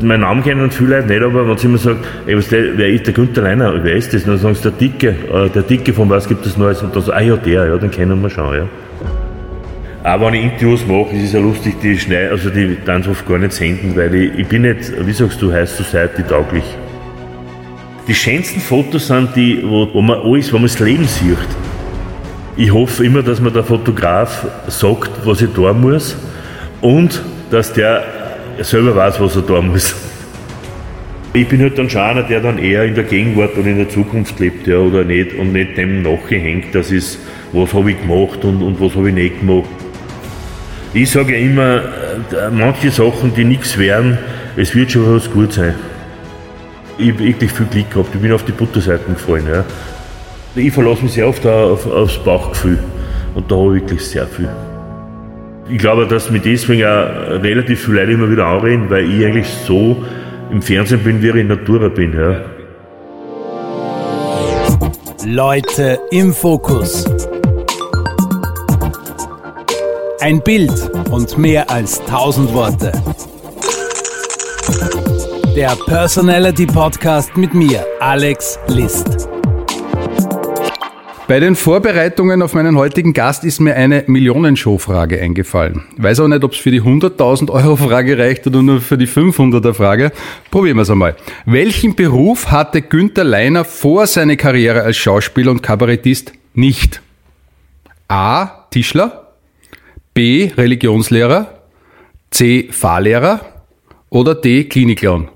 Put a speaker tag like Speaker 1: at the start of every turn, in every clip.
Speaker 1: Mein Namen kennen viele Leute nicht, aber wenn sie immer sagen, ey, was der, wer ist der Günther Leiner, wer ist das? Dann sagen sie, der Dicke, äh, der Dicke von was gibt es Neues? Und dann so, ah ja, der, ja, den kennen wir schon, ja. Auch wenn ich Interviews mache, ist es ja lustig, die schneiden, also die dann oft gar nicht senden, weil ich, ich bin nicht, wie sagst du, High Society tauglich. Die schönsten Fotos sind die, wo, wo man alles, wo man das Leben sieht. Ich hoffe immer, dass mir der Fotograf sagt, was ich tun muss und dass der selber weiß, was er tun muss. Ich bin halt dann schon einer, der dann eher in der Gegenwart und in der Zukunft lebt, ja, oder nicht, und nicht dem nachgehängt, dass ist, was habe ich gemacht und, und was habe ich nicht gemacht. Ich sage ja immer, äh, manche Sachen, die nichts wären, es wird schon was gut sein. Ich habe wirklich viel Glück gehabt, ich bin auf die Butterseiten gefallen. Ja. Ich verlasse mich sehr oft auf, aufs Bauchgefühl und da habe ich wirklich sehr viel. Ich glaube, dass mir deswegen auch relativ viele Leute immer wieder anreden, weil ich eigentlich so im Fernsehen bin, wie ich in Natura bin. Ja.
Speaker 2: Leute im Fokus. Ein Bild und mehr als tausend Worte. Der Personality Podcast mit mir, Alex List.
Speaker 3: Bei den Vorbereitungen auf meinen heutigen Gast ist mir eine Millionenshow-Frage eingefallen. Weiß auch nicht, ob es für die 100.000 Euro Frage reicht oder nur für die 500er Frage. Probieren wir es einmal. Welchen Beruf hatte Günther Leiner vor seiner Karriere als Schauspieler und Kabarettist nicht? A. Tischler, B. Religionslehrer, C. Fahrlehrer oder D. Klinikclown?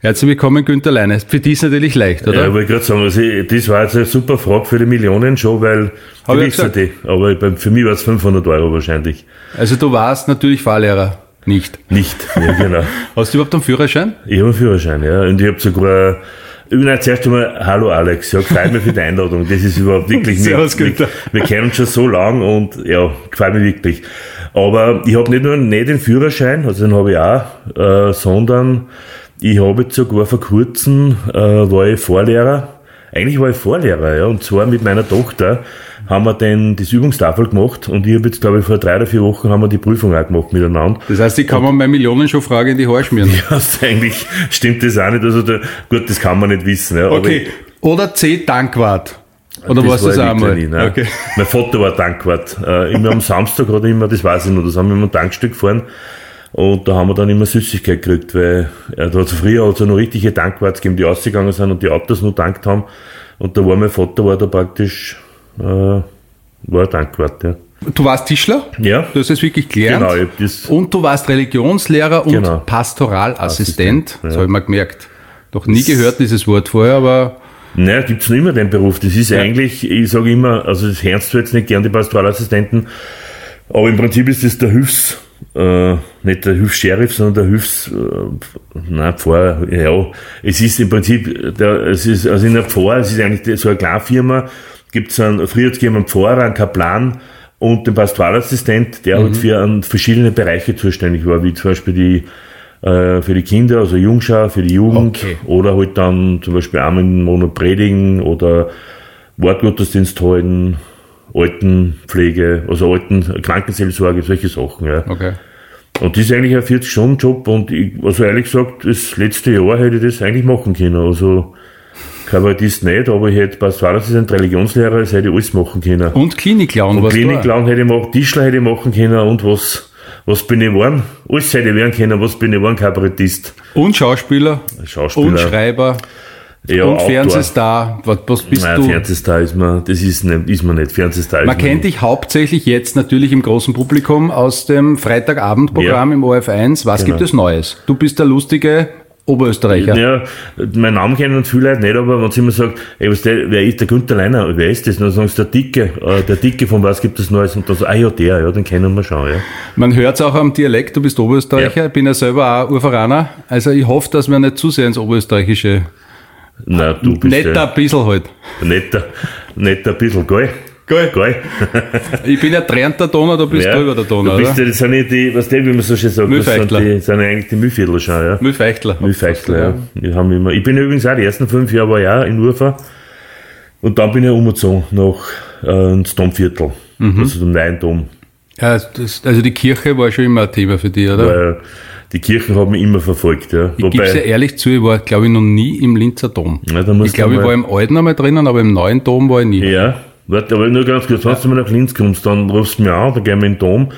Speaker 3: Herzlich willkommen, Günther Leine. Für die ist natürlich leicht, oder?
Speaker 1: Ja, ich wollte gerade sagen, also ich, das war jetzt eine super Frage für die Millionenshow, weil
Speaker 3: Hab
Speaker 1: die
Speaker 3: ich
Speaker 1: wissen die. Aber für mich war es 500 Euro wahrscheinlich.
Speaker 3: Also du warst natürlich Fahrlehrer. Nicht.
Speaker 1: Nicht, ja genau.
Speaker 3: Hast du überhaupt einen Führerschein?
Speaker 1: Ich habe einen Führerschein, ja. Und ich habe sogar, jetzt zuerst einmal, hallo Alex, ja, gefällt mir für die Einladung. Das ist überhaupt wirklich
Speaker 3: Servus,
Speaker 1: wir, wir kennen uns schon so lang und ja, gefällt mir wirklich. Aber ich habe nicht nur nicht den Führerschein, also den habe ich auch, äh, sondern ich habe jetzt sogar vor kurzem, äh, war ich Vorlehrer. Eigentlich war ich Vorlehrer, ja, und zwar mit meiner Tochter haben wir den, das Übungstafel gemacht und ich habe jetzt, glaube ich, vor drei oder vier Wochen haben wir die Prüfung auch gemacht miteinander.
Speaker 3: Das heißt, ich kann mir meine Millionenshow-Frage in die Haare schmieren.
Speaker 1: Ja, eigentlich stimmt das auch nicht. Also da, gut, das kann man nicht wissen. Ja,
Speaker 3: Okay. Oder C. Dankwart. Oder
Speaker 1: das
Speaker 3: was
Speaker 1: war
Speaker 3: das
Speaker 1: ich
Speaker 3: auch
Speaker 1: wirklich
Speaker 3: einmal?
Speaker 1: nie, ne?
Speaker 3: Okay.
Speaker 1: Mein Vater war Tankwart. Äh, immer am Samstag hat er immer, das weiß ich noch, das haben wir immer ein Tankstück gefahren. Und da haben wir dann immer Süßigkeit gekriegt, weil er früher hat es ja noch richtige Tankwarts gegeben, die ausgegangen sind und die Autos nur tankt haben. Und da war mein Vater war da praktisch, äh, war ein Tankwart, ja.
Speaker 3: Du warst Tischler?
Speaker 1: Ja,
Speaker 3: Du hast es wirklich gelernt?
Speaker 1: genau, ich hab das,
Speaker 3: Und du warst Religionslehrer und
Speaker 1: Genau.
Speaker 3: Pastoralassistent.
Speaker 1: Assistent,
Speaker 3: Das
Speaker 1: ja.
Speaker 3: habe ich mal gemerkt. Noch nie gehört dieses Wort vorher, aber
Speaker 1: Naja, gibt's noch immer den Beruf. Das ist eigentlich, ich sage immer, also das hörst du jetzt nicht gern, die Pastoralassistenten, aber im Prinzip ist das der Hilfs, äh, nicht der Hilfs-Sheriff, sondern der Hilfs, äh, nein, Pfarrer, ja. Es ist im Prinzip, der, es ist, also in der Pfarrer, es ist eigentlich so eine Kleinfirma, gibt's einen, früher gegeben einen Pfarrer, einen Kaplan und den Pastoralassistent, der halt für an verschiedene Bereiche zuständig war, wie zum Beispiel die, äh, für die Kinder, also Jungschau, für die Jugend
Speaker 3: Okay.
Speaker 1: oder halt dann zum Beispiel einmal im Monat predigen oder Wortgottesdienst halten, Altenpflege, also Alten, Krankenseelsorge, solche Sachen, ja.
Speaker 3: okay.
Speaker 1: Und das ist eigentlich ein 40-Stunden-Job und ich, also ehrlich gesagt, das letzte Jahr hätte ich das eigentlich machen können. Also Kabarettist nicht, aber ich hätte Pastoralassistent, Religionslehrer, das hätte ich alles machen können.
Speaker 3: Und du auch.
Speaker 1: Klinikclown hätte ich machen, Tischler hätte ich machen können und was, was bin ich geworden? Alles hätte ich werden können, was bin ich geworden? Kabarettist,
Speaker 3: Und Schauspieler.
Speaker 1: Schauspieler.
Speaker 3: Und Schreiber.
Speaker 1: Ja,
Speaker 3: und. Fernsehstar. Was, bist
Speaker 1: Nein,
Speaker 3: du?
Speaker 1: Fernsehstar ist man, das ist, nicht, ist man nicht. Fernsehstar
Speaker 3: Man
Speaker 1: ist
Speaker 3: kennt dich hauptsächlich jetzt natürlich im großen Publikum aus dem Freitagabendprogramm
Speaker 1: Ja.
Speaker 3: im ORF1. Was
Speaker 1: Genau.
Speaker 3: gibt es Neues? Du bist der lustige Oberösterreicher.
Speaker 1: Ja, mein Namen kennen viele Leute nicht, aber wenn sie immer sagt, ey, was der, wer ist der Günther Leiner, wer ist das? Und dann sagen sie, der Dicke, äh, der Dicke von was gibt es Neues? Und dann so, ah ja, der, ja, den kennen wir schon, ja.
Speaker 3: Man hört es auch am Dialekt, du bist Oberösterreicher,
Speaker 1: Ja.
Speaker 3: ich bin ja selber auch Urveraner. Also ich hoffe, dass wir nicht zu sehr ins Oberösterreichische.
Speaker 1: Nein, du bist
Speaker 3: Netter ein bisschen halt.
Speaker 1: netter, netter ein bisschen, gell?
Speaker 3: Geil.
Speaker 1: Gell?
Speaker 3: Ich bin ja Trent der Donau, du bist drüber der Donau,
Speaker 1: Du bist
Speaker 3: oder?
Speaker 1: ja, das sind ja die, was die, wie man so schön sagt, das sind, die, sind ja eigentlich die Mühlviertler schon, ja.
Speaker 3: Müllfeichtler.
Speaker 1: Mühlfeichtler, ja. Die haben immer, ich bin übrigens auch die ersten fünf Jahre war auch in Urfa. Und dann bin ich umgezogen nach, äh, ins Domviertel.
Speaker 3: Mhm.
Speaker 1: Also zum neuen Dom.
Speaker 3: Ja, das, also die Kirche war schon immer ein Thema für dich, oder?
Speaker 1: Weil die Kirchen haben mich immer verfolgt. Ja.
Speaker 3: Ich gebe ja ehrlich zu, ich war, glaube ich, noch nie im Linzer Dom.
Speaker 1: Ja,
Speaker 3: ich glaube, ich war im alten einmal drinnen, aber im neuen Dom war ich nie.
Speaker 1: Ja, warte, aber nur ganz kurz, wenn du mal nach Linz kommst, dann rufst du mich an, dann gehen wir in den Dom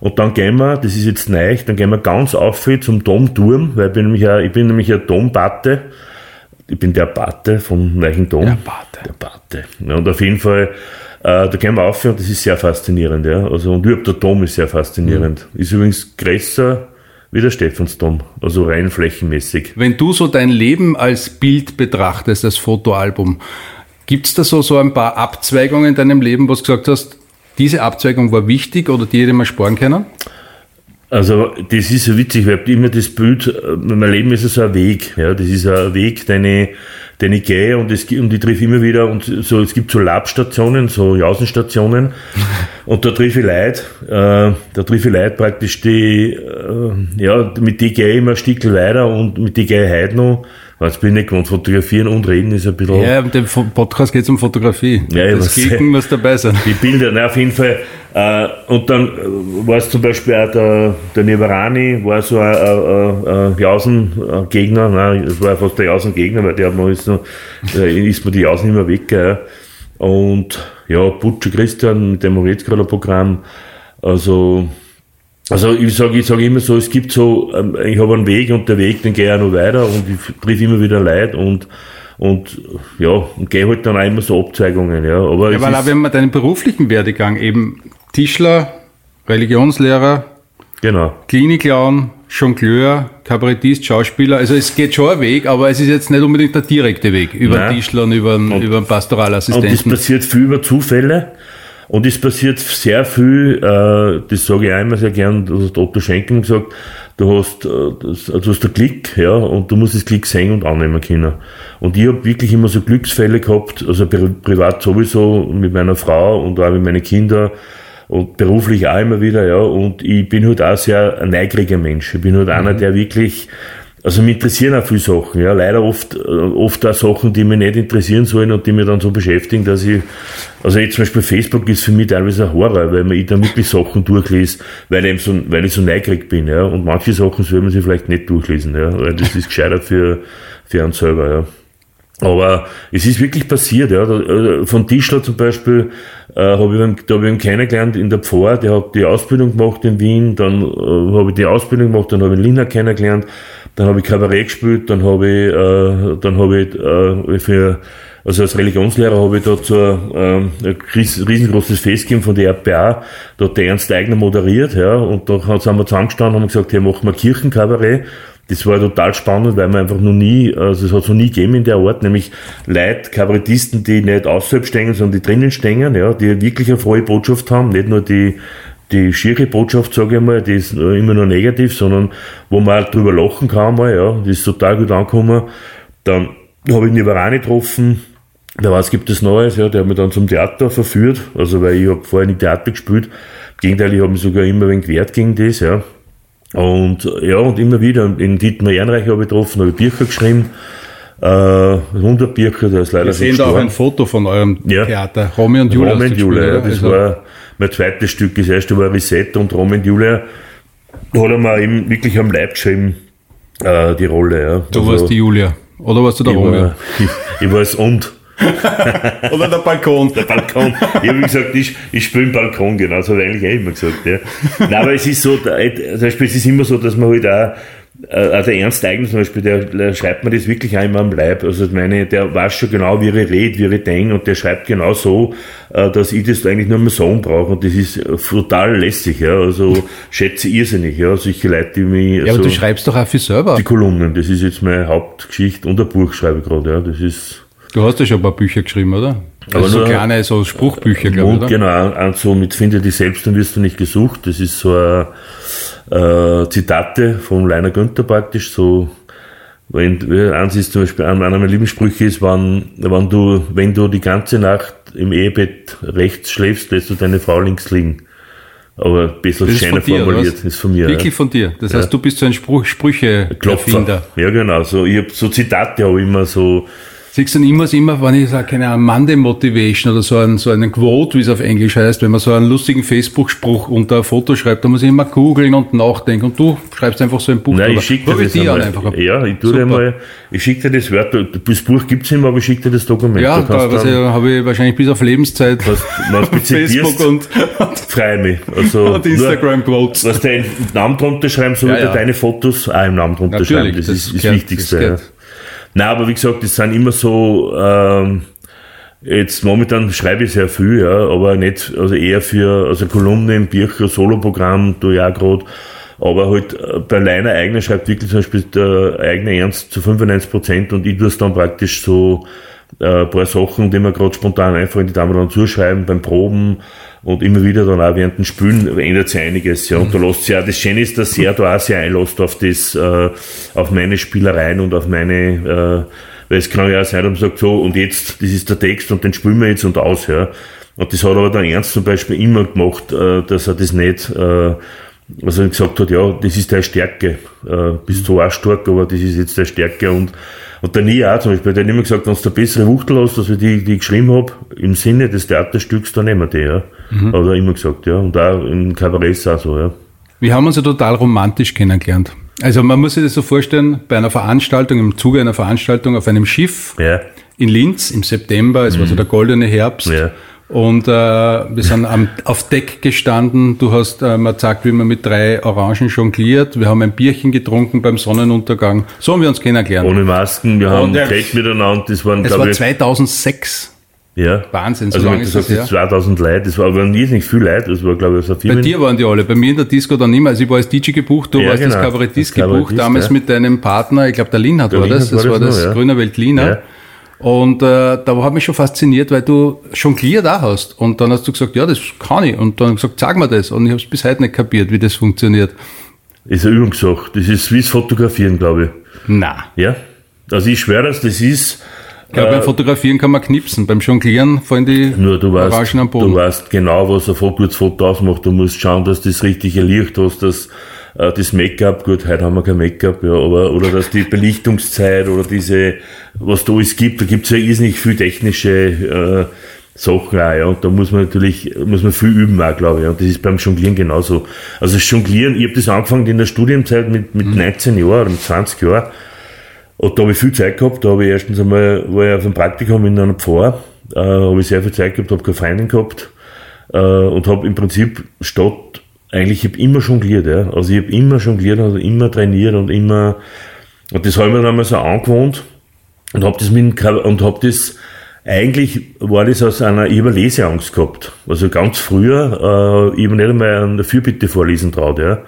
Speaker 1: und dann gehen wir, das ist jetzt neu, dann gehen wir ganz auf zum Domturm, weil ich bin nämlich ein, ich bin nämlich ein Dompate. Ich bin der Pate vom neuen Dom.
Speaker 3: Der Pate.
Speaker 1: Der Pate. Ja, und auf jeden Fall, äh, da gehen wir auf und das ist sehr faszinierend. Ja. Also, und überhaupt der Dom ist sehr faszinierend. Ist übrigens größer wie der Stephansdom, also rein flächenmäßig.
Speaker 3: Wenn du so dein Leben als Bild betrachtest, als Fotoalbum, gibt's da so, so ein paar Abzweigungen in deinem Leben, wo du gesagt hast, diese Abzweigung war wichtig oder die hätte man sparen können?
Speaker 1: Also das ist so witzig, weil immer das Bild, äh, mein Leben ist so ein Weg, ja, das ist ein Weg, den ich, den ich gehe und, es, gibt- und ich treffe immer wieder und so, es gibt so Labstationen, so Jausenstationen. Und da treffe ich Leute, äh, da treffe ich Leute praktisch, die, äh, ja, mit die gehe ich immer ein Stück weiter und mit die gehe ich heute noch, weil jetzt bin ich gewohnt, fotografieren und reden ist ein bisschen...
Speaker 3: Ja, im Podcast geht's um Fotografie.
Speaker 1: Ja,
Speaker 3: das. Gegen muss dabei sein.
Speaker 1: Die Bilder, na, auf jeden Fall. Äh, und dann äh, war es zum Beispiel auch der, der Nivarani, war so ein, ein, ein, Jausen-Gegner, nein, es war fast der Jausen-Gegner, weil der hat noch, ist, noch, äh, ist mir die Jausen immer weg. Gell. Und ja, Butcher Christian mit dem Moretzgrader-Programm, also also ich sage ich sag immer so, es gibt so, ähm, ich habe einen Weg und der Weg, den gehe ich auch noch weiter und ich triff immer wieder Leute und und ja, und gehe halt dann auch immer so Abzweigungen, ja. Aber
Speaker 3: Ja, weil auch wenn man deinen beruflichen Werdegang eben Tischler, Religionslehrer,
Speaker 1: genau.
Speaker 3: Klinikclown, Jongleur, Kabarettist, Schauspieler, also es geht schon ein Weg, aber es ist jetzt nicht unbedingt der direkte Weg über
Speaker 1: Nein.
Speaker 3: den Tischler und über den, über den
Speaker 1: Und es
Speaker 3: Pastoralassistenten.
Speaker 1: passiert viel über Zufälle und es passiert sehr viel, äh, das sage ich einmal sehr gern, das hat Otto Schenken gesagt, du hast, äh, das, du hast einen Klick, ja, und du musst das Klick sehen und annehmen können. Und ich habe wirklich immer so Glücksfälle gehabt, also pri privat sowieso mit meiner Frau und auch mit meinen Kindern und beruflich auch immer wieder, ja, und ich bin halt auch sehr ein neugieriger Mensch. Ich bin halt einer, der wirklich, also mich interessieren auch viele Sachen, ja, leider oft, äh, oft auch Sachen, die mich nicht interessieren sollen und die mich dann so beschäftigen, dass ich, also jetzt zum Beispiel Facebook ist für mich teilweise ein Horror, weil man ich dann wirklich Sachen durchlese, weil ich, so, weil ich so neugierig bin, ja, und manche Sachen soll man sich vielleicht nicht durchlesen, ja, weil das ist gescheiter für, für einen selber, ja. Aber es ist wirklich passiert, ja. Äh, Von Tischler zum Beispiel äh, habe ich, da hab ich einen kennengelernt in der Pfarr, der hat die Ausbildung gemacht in Wien, dann äh, habe ich die Ausbildung gemacht, dann habe ich Lina kennengelernt, dann habe ich Kabarett gespielt, dann habe ich, äh, dann habe ich äh, für also als Religionslehrer habe ich da so ähm, ein ries- riesengroßes Fest gegeben von der RPA, da hat der Ernst Eigner moderiert, ja, und da sind wir zusammengestanden und haben gesagt, hey, machen wir Kirchenkabarett. Das war total spannend, weil man einfach noch nie, also es hat es noch nie gegeben in der Art, nämlich Leute, Kabarettisten, die nicht außerhalb stehen, sondern die drinnen stehen, ja, die wirklich eine frohe Botschaft haben, nicht nur die, die schiere Botschaft, sage ich mal, die ist immer nur negativ, sondern wo man halt drüber lachen kann mal, ja, das ist total gut angekommen. Dann habe ich Nivarani getroffen, da was gibt es Neues, ja, der hat mich dann zum Theater verführt, also weil ich habe vorher nicht Theater gespielt, im Gegenteil, ich habe mich sogar immer ein wenig gewehrt gegen das, ja. Und ja, und immer wieder, in Dietmar Ehrenreich habe ich getroffen, habe ich Bücher geschrieben, äh, 100 Bücher, der ist leider
Speaker 3: Wir sehen da auch ein Foto von eurem
Speaker 1: Ja.
Speaker 3: Theater. Romy und Julia.
Speaker 1: Rom
Speaker 3: hast
Speaker 1: und Julia, ja, das
Speaker 3: oder?
Speaker 1: war mein zweites Stück. Das erste war Reset und Rom und Julia. Da hat er mir eben wirklich am Leib geschrieben, äh, die Rolle. Ja.
Speaker 3: Du
Speaker 1: Also,
Speaker 3: warst die Julia. Oder warst du der
Speaker 1: war, ich, ich war das Und.
Speaker 3: Oder der Balkon.
Speaker 1: Der Balkon. Ich habe gesagt, ich, ich spiele im Balkon, genau, das habe ich eigentlich auch immer gesagt. Ja. Nein, aber es ist so, da- zum Beispiel, es ist immer so, dass man halt auch, äh, der Ernst Eigner zum Beispiel, der, der schreibt mir das wirklich auch immer am Leib. Also ich meine, der weiß schon genau, wie ich rede, wie ich denke und der schreibt genau so, äh, dass ich das eigentlich nur mehr sagen brauche und das ist äh, total lässig. Ja. Also schätze ich irrsinnig, ja, solche Leute, die mich...
Speaker 3: Ja, aber
Speaker 1: so,
Speaker 3: du schreibst doch auch viel selber.
Speaker 1: die Kolumnen, das ist jetzt meine Hauptgeschichte und ein Buch schreibe ich gerade, ja, das ist...
Speaker 3: Du hast ja schon ein paar Bücher geschrieben, oder?
Speaker 1: Aber
Speaker 3: Also so kleine so Spruchbücher, glaube ich,
Speaker 1: genau, und so mit Finde dich selbst, dann wirst du nicht gesucht. Das ist so ein, äh, Zitate von Leiner Günther praktisch, so, wenn, eins ist zum Beispiel, einer meiner Lieblingssprüche ist, wann, wann du, wenn du die ganze Nacht im Ehebett rechts schläfst, lässt du deine Frau links liegen. Aber besser schöner formuliert, ist von mir.
Speaker 3: Wirklich von dir. Das heißt, du bist so ein Spruch,
Speaker 1: ja. Klopfer.
Speaker 3: Sprüche-Erfinder.
Speaker 1: Ja, genau, so, ich hab so Zitate habe ich immer so,
Speaker 3: Siehst du, ich muss immer, wenn ich sage, keine Monday Motivation oder so einen, so einen Quote, wie es auf Englisch heißt, wenn man so einen lustigen Facebook-Spruch unter ein Foto schreibt, dann muss ich immer googeln und nachdenken und du schreibst einfach so ein Buch
Speaker 1: Nein, ich schicke dir das
Speaker 3: dir
Speaker 1: einmal.
Speaker 3: einfach.
Speaker 1: Ja, ich tue dir mal, ich schicke dir das Wort, das Buch gibt's immer, aber ich schicke dir das Dokument.
Speaker 3: Ja, da also,
Speaker 1: dann-
Speaker 3: habe ich wahrscheinlich bis auf Lebenszeit
Speaker 1: was, was
Speaker 3: Facebook
Speaker 1: zitierst,
Speaker 3: und,
Speaker 1: freue mich. Also,
Speaker 3: und Instagram-Quotes.
Speaker 1: Was deinen Namen drunter schreiben, so
Speaker 3: Ja,
Speaker 1: wie du
Speaker 3: ja.
Speaker 1: deine Fotos auch im Namen drunter
Speaker 3: Natürlich,
Speaker 1: schreiben. Das,
Speaker 3: das
Speaker 1: ist das Wichtigste. Nein, aber wie gesagt, das sind immer so, ähm, jetzt momentan schreibe ich sehr viel, ja, aber nicht, also eher für, also Kolumne im Bircher, Soloprogramm, du ja gerade, aber halt äh, bei Leiner eigener schreibt wirklich zum Beispiel der eigene Ernst zu 95 Prozent und ich tue es dann praktisch so äh, paar Sachen, die mir gerade spontan einfallen, die da dann zuschreiben beim Proben und immer wieder dann auch während dem Spülen ändert sich einiges, ja, und da lässt sich auch, das Schöne ist, dass er da auch sehr einlässt auf das, äh, auf meine Spielereien und auf meine, äh, weil es kann ja auch sein, dass man sagt, so, und jetzt, das ist der Text und den spülen wir jetzt und aus, ja. Und das hat aber der Ernst zum Beispiel immer gemacht, äh, dass er das nicht, äh, also gesagt hat, ja, das ist deine Stärke, äh, bist so auch stark, aber das ist jetzt deine Stärke und, und der auch zum Beispiel, der hat immer gesagt, wenn du eine bessere Wuchtel hast, als ich die, die ich geschrieben habe, im Sinne des Theaterstücks, dann nehmen wir die, ja. Hat er immer gesagt, ja. Und auch im Kabarett auch so, ja.
Speaker 3: Wir haben uns ja total romantisch kennengelernt. Also man muss sich das so vorstellen, bei einer Veranstaltung, im Zuge einer Veranstaltung auf einem Schiff
Speaker 1: Ja,
Speaker 3: in Linz im September, es war so der goldene Herbst.
Speaker 1: Mhm. Ja.
Speaker 3: Und äh, wir sind am, auf Deck gestanden. Du hast äh, mir gesagt, wie man mit drei Orangen jongliert. Wir haben ein Bierchen getrunken beim Sonnenuntergang. So haben wir uns kennengelernt.
Speaker 1: ohne Masken, wir haben geredet miteinander, das waren,
Speaker 3: es war
Speaker 1: glaube ich,
Speaker 3: 2006.
Speaker 1: ja.
Speaker 3: Wahnsinn, so
Speaker 1: Also,
Speaker 3: lange
Speaker 1: du
Speaker 3: ist das her.
Speaker 1: 2000 Leute, das war aber nicht viel Leute, das war, glaube ich, so
Speaker 3: Bei
Speaker 1: viel.
Speaker 3: dir waren die alle, bei mir in der Disco dann immer. Also ich war als DJ gebucht, du
Speaker 1: Ja,
Speaker 3: warst
Speaker 1: genau.
Speaker 3: als Kabarettist
Speaker 1: Als
Speaker 3: gebucht,
Speaker 1: Kabarettist,
Speaker 3: damals
Speaker 1: ja.
Speaker 3: mit deinem Partner, ich glaube der Linhard
Speaker 1: Der
Speaker 3: war das,
Speaker 1: Linhard
Speaker 3: das
Speaker 1: war
Speaker 3: war
Speaker 1: das
Speaker 3: das
Speaker 1: noch, ja.
Speaker 3: Grüner Welt Lina.
Speaker 1: Ja.
Speaker 3: Und äh, da hat mich schon fasziniert, weil du jongliert auch hast. Und dann hast du gesagt, ja, das kann ich. Und dann gesagt, sag mir das. Und ich habe es bis heute nicht kapiert, wie das funktioniert.
Speaker 1: ist eine Übungssache. Das ist wie das Fotografieren, glaube ich.
Speaker 3: Na.
Speaker 1: Ja. Also ich schwöre, dass das ist,
Speaker 3: Ich glaube, beim Fotografieren kann man knipsen. Beim Jonglieren fallen die
Speaker 1: Äh. nur du weißt,
Speaker 3: Orangen am Boden.
Speaker 1: du weißt genau, was ein gutes Foto ausmacht. Du musst schauen, dass du das richtige Licht hast, dass äh, das Make-up, gut, heute haben wir kein Make-up, ja, aber, oder dass die Belichtungszeit oder diese, was da alles gibt, da gibt es ja irrsinnig viel technische äh, Sachen auch, ja, und da muss man natürlich, muss man viel üben auch, glaube ich, und das ist beim Jonglieren genauso. Also das Jonglieren, ich habe das angefangen in der Studienzeit mit, mit 19 Jahren oder mit 20 Jahren, und da habe ich viel Zeit gehabt. Da habe ich erstens einmal, war ich auf einem Praktikum in einer Pfarr, äh, habe ich sehr viel Zeit gehabt, habe keine Freundin gehabt äh, und habe im Prinzip statt, eigentlich, ich habe immer jongliert, ja. Also ich habe immer jongliert, also immer trainiert und immer, und das habe ich mir dann einmal so angewohnt und habe das mit und habe das eigentlich war das aus einer, ich Leseangst gehabt. Also ganz früher, äh, ich habe nicht einmal eine Fürbitte vorlesen traut, ja.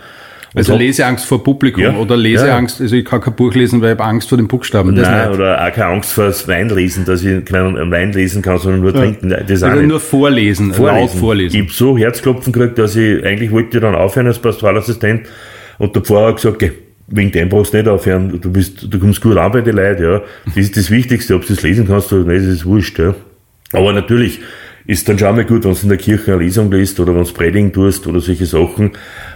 Speaker 3: Also
Speaker 1: hab-
Speaker 3: Leseangst vor Publikum
Speaker 1: Ja.
Speaker 3: oder Leseangst, also ich kann kein Buch lesen, weil ich habe Angst vor den Buchstaben.
Speaker 1: Nein, oder auch keine Angst vor das Weinlesen, dass ich keinen Wein lesen kann, sondern nur trinken. Nein, Das
Speaker 3: Also nur vorlesen, laut vorlesen.
Speaker 1: Ich hab so Herzklopfen gekriegt, dass ich, eigentlich wollte ich dann aufhören als Pastoralassistent und der Pfarrer hat gesagt, geh, wegen dem brauchst du nicht aufhören, du bist, du kommst gut an bei den Leuten, ja. Das ist das Wichtigste, ob du das lesen kannst oder nicht, das ist wurscht, ja. Aber natürlich ist dann schon mal gut, wenn du in der Kirche eine Lesung liest oder wenn du predigen tust oder solche Sachen.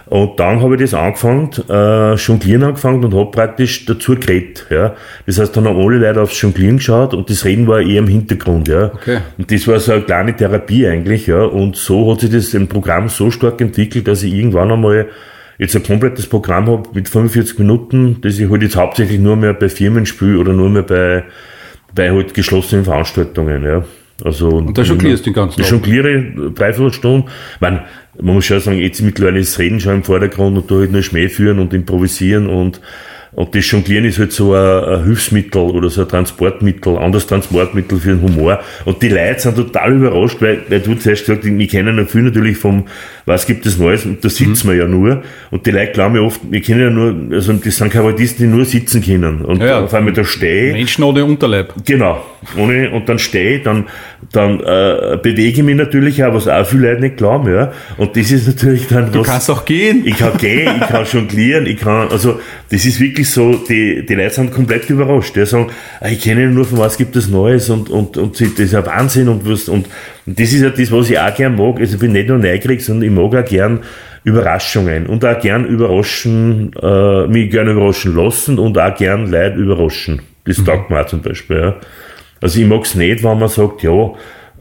Speaker 1: Und dann habe ich das angefangen, äh, Jonglieren angefangen und habe praktisch dazu geredet. Ja. Das heißt, dann haben alle Leute aufs Jonglieren geschaut und das Reden war eher im Hintergrund. Ja.
Speaker 3: Okay.
Speaker 1: Und das war so eine kleine Therapie eigentlich. Ja. Und so hat sich das im Programm so stark entwickelt, dass ich irgendwann einmal jetzt ein komplettes Programm habe mit 45 Minuten, das ich halt jetzt hauptsächlich nur mehr bei Firmen spiele oder nur mehr bei, bei halt geschlossenen Veranstaltungen. Ja. Also, und
Speaker 3: da jonglierst du den ganzen
Speaker 1: Ich
Speaker 3: Abend?
Speaker 1: jongliere dreiviertel Stunde. Ich meine, man muss schon sagen, jetzt mittlerweile ist das Reden schon im Vordergrund und da halt nur Schmäh führen und improvisieren und, und das Jonglieren ist halt so ein, ein Hilfsmittel oder so ein Transportmittel, anderes Transportmittel für den Humor. Und die Leute sind total überrascht, weil, weil du zuerst gesagt hast, wir kennen ja viel natürlich vom, was gibt es Neues, und da sitzen wir ja nur. Und die Leute glauben ja oft, wir kennen ja nur, also das sind Kabarettisten, die nur sitzen können. Und
Speaker 3: Ja, ja.
Speaker 1: auf einmal da stehe
Speaker 3: Menschen ohne Unterleib.
Speaker 1: Genau. Ohne, und dann stehe ich, dann, dann äh, bewege ich mich natürlich auch, was auch viele Leute nicht glauben, ja. Und das ist natürlich dann
Speaker 3: Du
Speaker 1: was.
Speaker 3: kannst auch gehen.
Speaker 1: Ich kann gehen, ich kann jonglieren, ich kann, also das ist wirklich so, die, die Leute sind komplett überrascht. Die sagen, ah, ich kenne nur von was gibt es Neues und, und, und das ist ein Wahnsinn und und, und das ist ja das, was ich auch gern mag. Also ich bin nicht nur neugierig, sondern ich mag auch gern Überraschungen und auch gern überraschen, äh, mich gern überraschen lassen und auch gern Leute überraschen. Das taugt mir auch zum Beispiel, ja. Also ich mag's nicht, wenn man sagt, ja,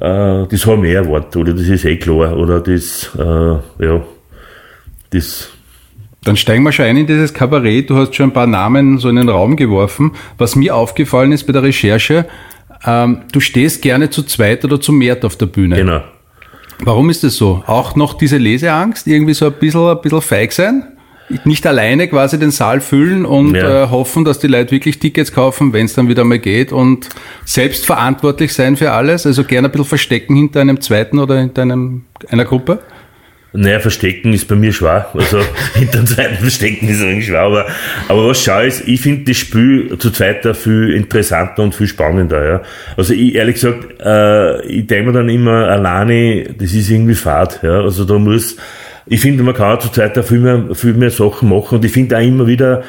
Speaker 1: äh, das haben wir erwartet, oder das ist eh klar, oder das, äh, ja, das
Speaker 3: dann steigen wir schon ein in dieses Kabarett. Du hast schon ein paar Namen so in den Raum geworfen. Was mir aufgefallen ist bei der Recherche, ähm, du stehst gerne zu zweit oder zu mehr auf der Bühne.
Speaker 1: Genau.
Speaker 3: Warum ist das so? Auch noch diese Leseangst? Irgendwie so ein bisschen, ein bisschen feig sein? Nicht alleine quasi den Saal füllen und ja. äh, hoffen, dass die Leute wirklich Tickets kaufen, wenn es dann wieder mal geht und selbst verantwortlich sein für alles? Also gerne ein bisschen verstecken hinter einem zweiten oder hinter einem, einer Gruppe?
Speaker 1: Naja, verstecken ist bei mir schwer. Also hinter dem zweiten Verstecken ist eigentlich schwer. Aber, aber was schau ist, ich finde das Spiel zu zweit da viel interessanter und viel spannender. Ja. Also ich ehrlich gesagt, äh, ich denke mir dann immer alleine, das ist irgendwie fad. Ja. Also da muss, ich finde, man kann auch zu zweit da viel mehr, viel mehr Sachen machen. Und ich finde auch immer wieder,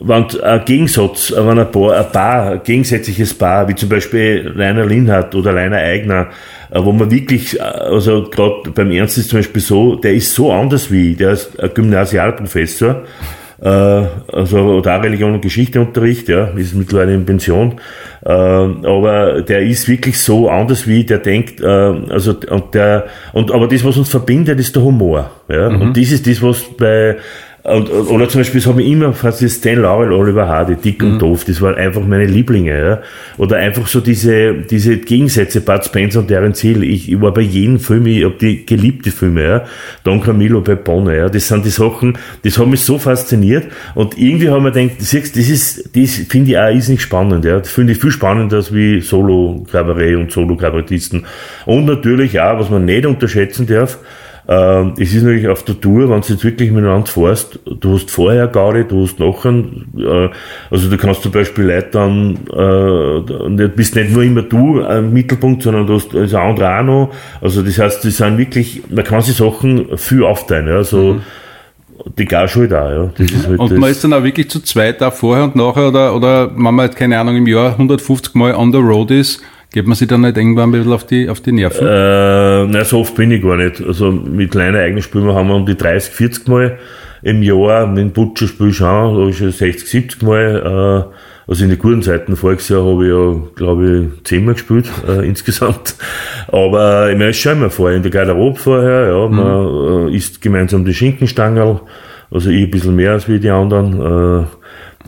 Speaker 1: wenn ein Gegensatz, wenn ein paar, ein paar ein gegensätzliches Paar, wie zum Beispiel Rainer Linhardt oder Rainer Eigner, äh, wo man wirklich, äh, also gerade beim Ernst ist zum Beispiel so, der ist so anders wie, der ist ein Gymnasialprofessor, äh, also da Religion und Geschichte Unterricht, ja, ist mittlerweile in Pension, aber der ist wirklich so anders wie, der denkt, also und der und aber das, was uns verbindet, ist der Humor, ja, mhm. und das ist das, was bei und, oder zum Beispiel, das habe ich immer, fast das Stan Laurel, Oliver Hardy, Dick und mhm. Doof, das waren einfach meine Lieblinge, ja. Oder einfach so diese, diese Gegensätze, Bud Spencer und deren Ziel. Ich, ich war bei jedem Film, ich habe die geliebte Filme, ja. Don Camillo bei Bonne, ja. Das sind die Sachen, das haben mich so fasziniert. Und irgendwie haben wir gedacht, das ist, das finde ich auch ist nicht spannend, ja. Das finde ich viel spannender als wie Solo-Kabarett und Solo-Kabarettisten. Und natürlich auch, was man nicht unterschätzen darf, ähm, es ist natürlich auf der Tour, wenn du jetzt wirklich miteinander fährst, du hast vorher Gaudi, du hast nachher, äh, also du kannst zum Beispiel Leute dann, äh, bist nicht nur immer du im Mittelpunkt, sondern du hast also andere auch noch. Also das heißt, das sind wirklich, man kann sich Sachen viel aufteilen, ja, so, mhm. Die Garschule da, ja.
Speaker 3: Das ist halt und man ist dann auch wirklich zu zweit da vorher und nachher oder, oder wenn man halt, keine Ahnung, im Jahr 150 Mal on the road ist, Geht man sich dann nicht irgendwann ein bisschen auf die, auf die Nerven?
Speaker 1: Äh, nein, so oft bin ich gar nicht. Also mit kleinen eigenen Spielen haben wir um die 30, 40 Mal im Jahr. Mit dem Butcher spiel schon, da ist schon 60, 70 Mal. Äh, also in den guten Zeiten voriges Jahr habe ich ja, glaube ich, zehnmal gespielt äh, insgesamt. Aber ich meine, es ist schon immer vorher in der Garderobe vorher. Ja, mhm. man äh, isst gemeinsam die Schinkenstangerl. Also ich ein bisschen mehr als wie die anderen. Äh,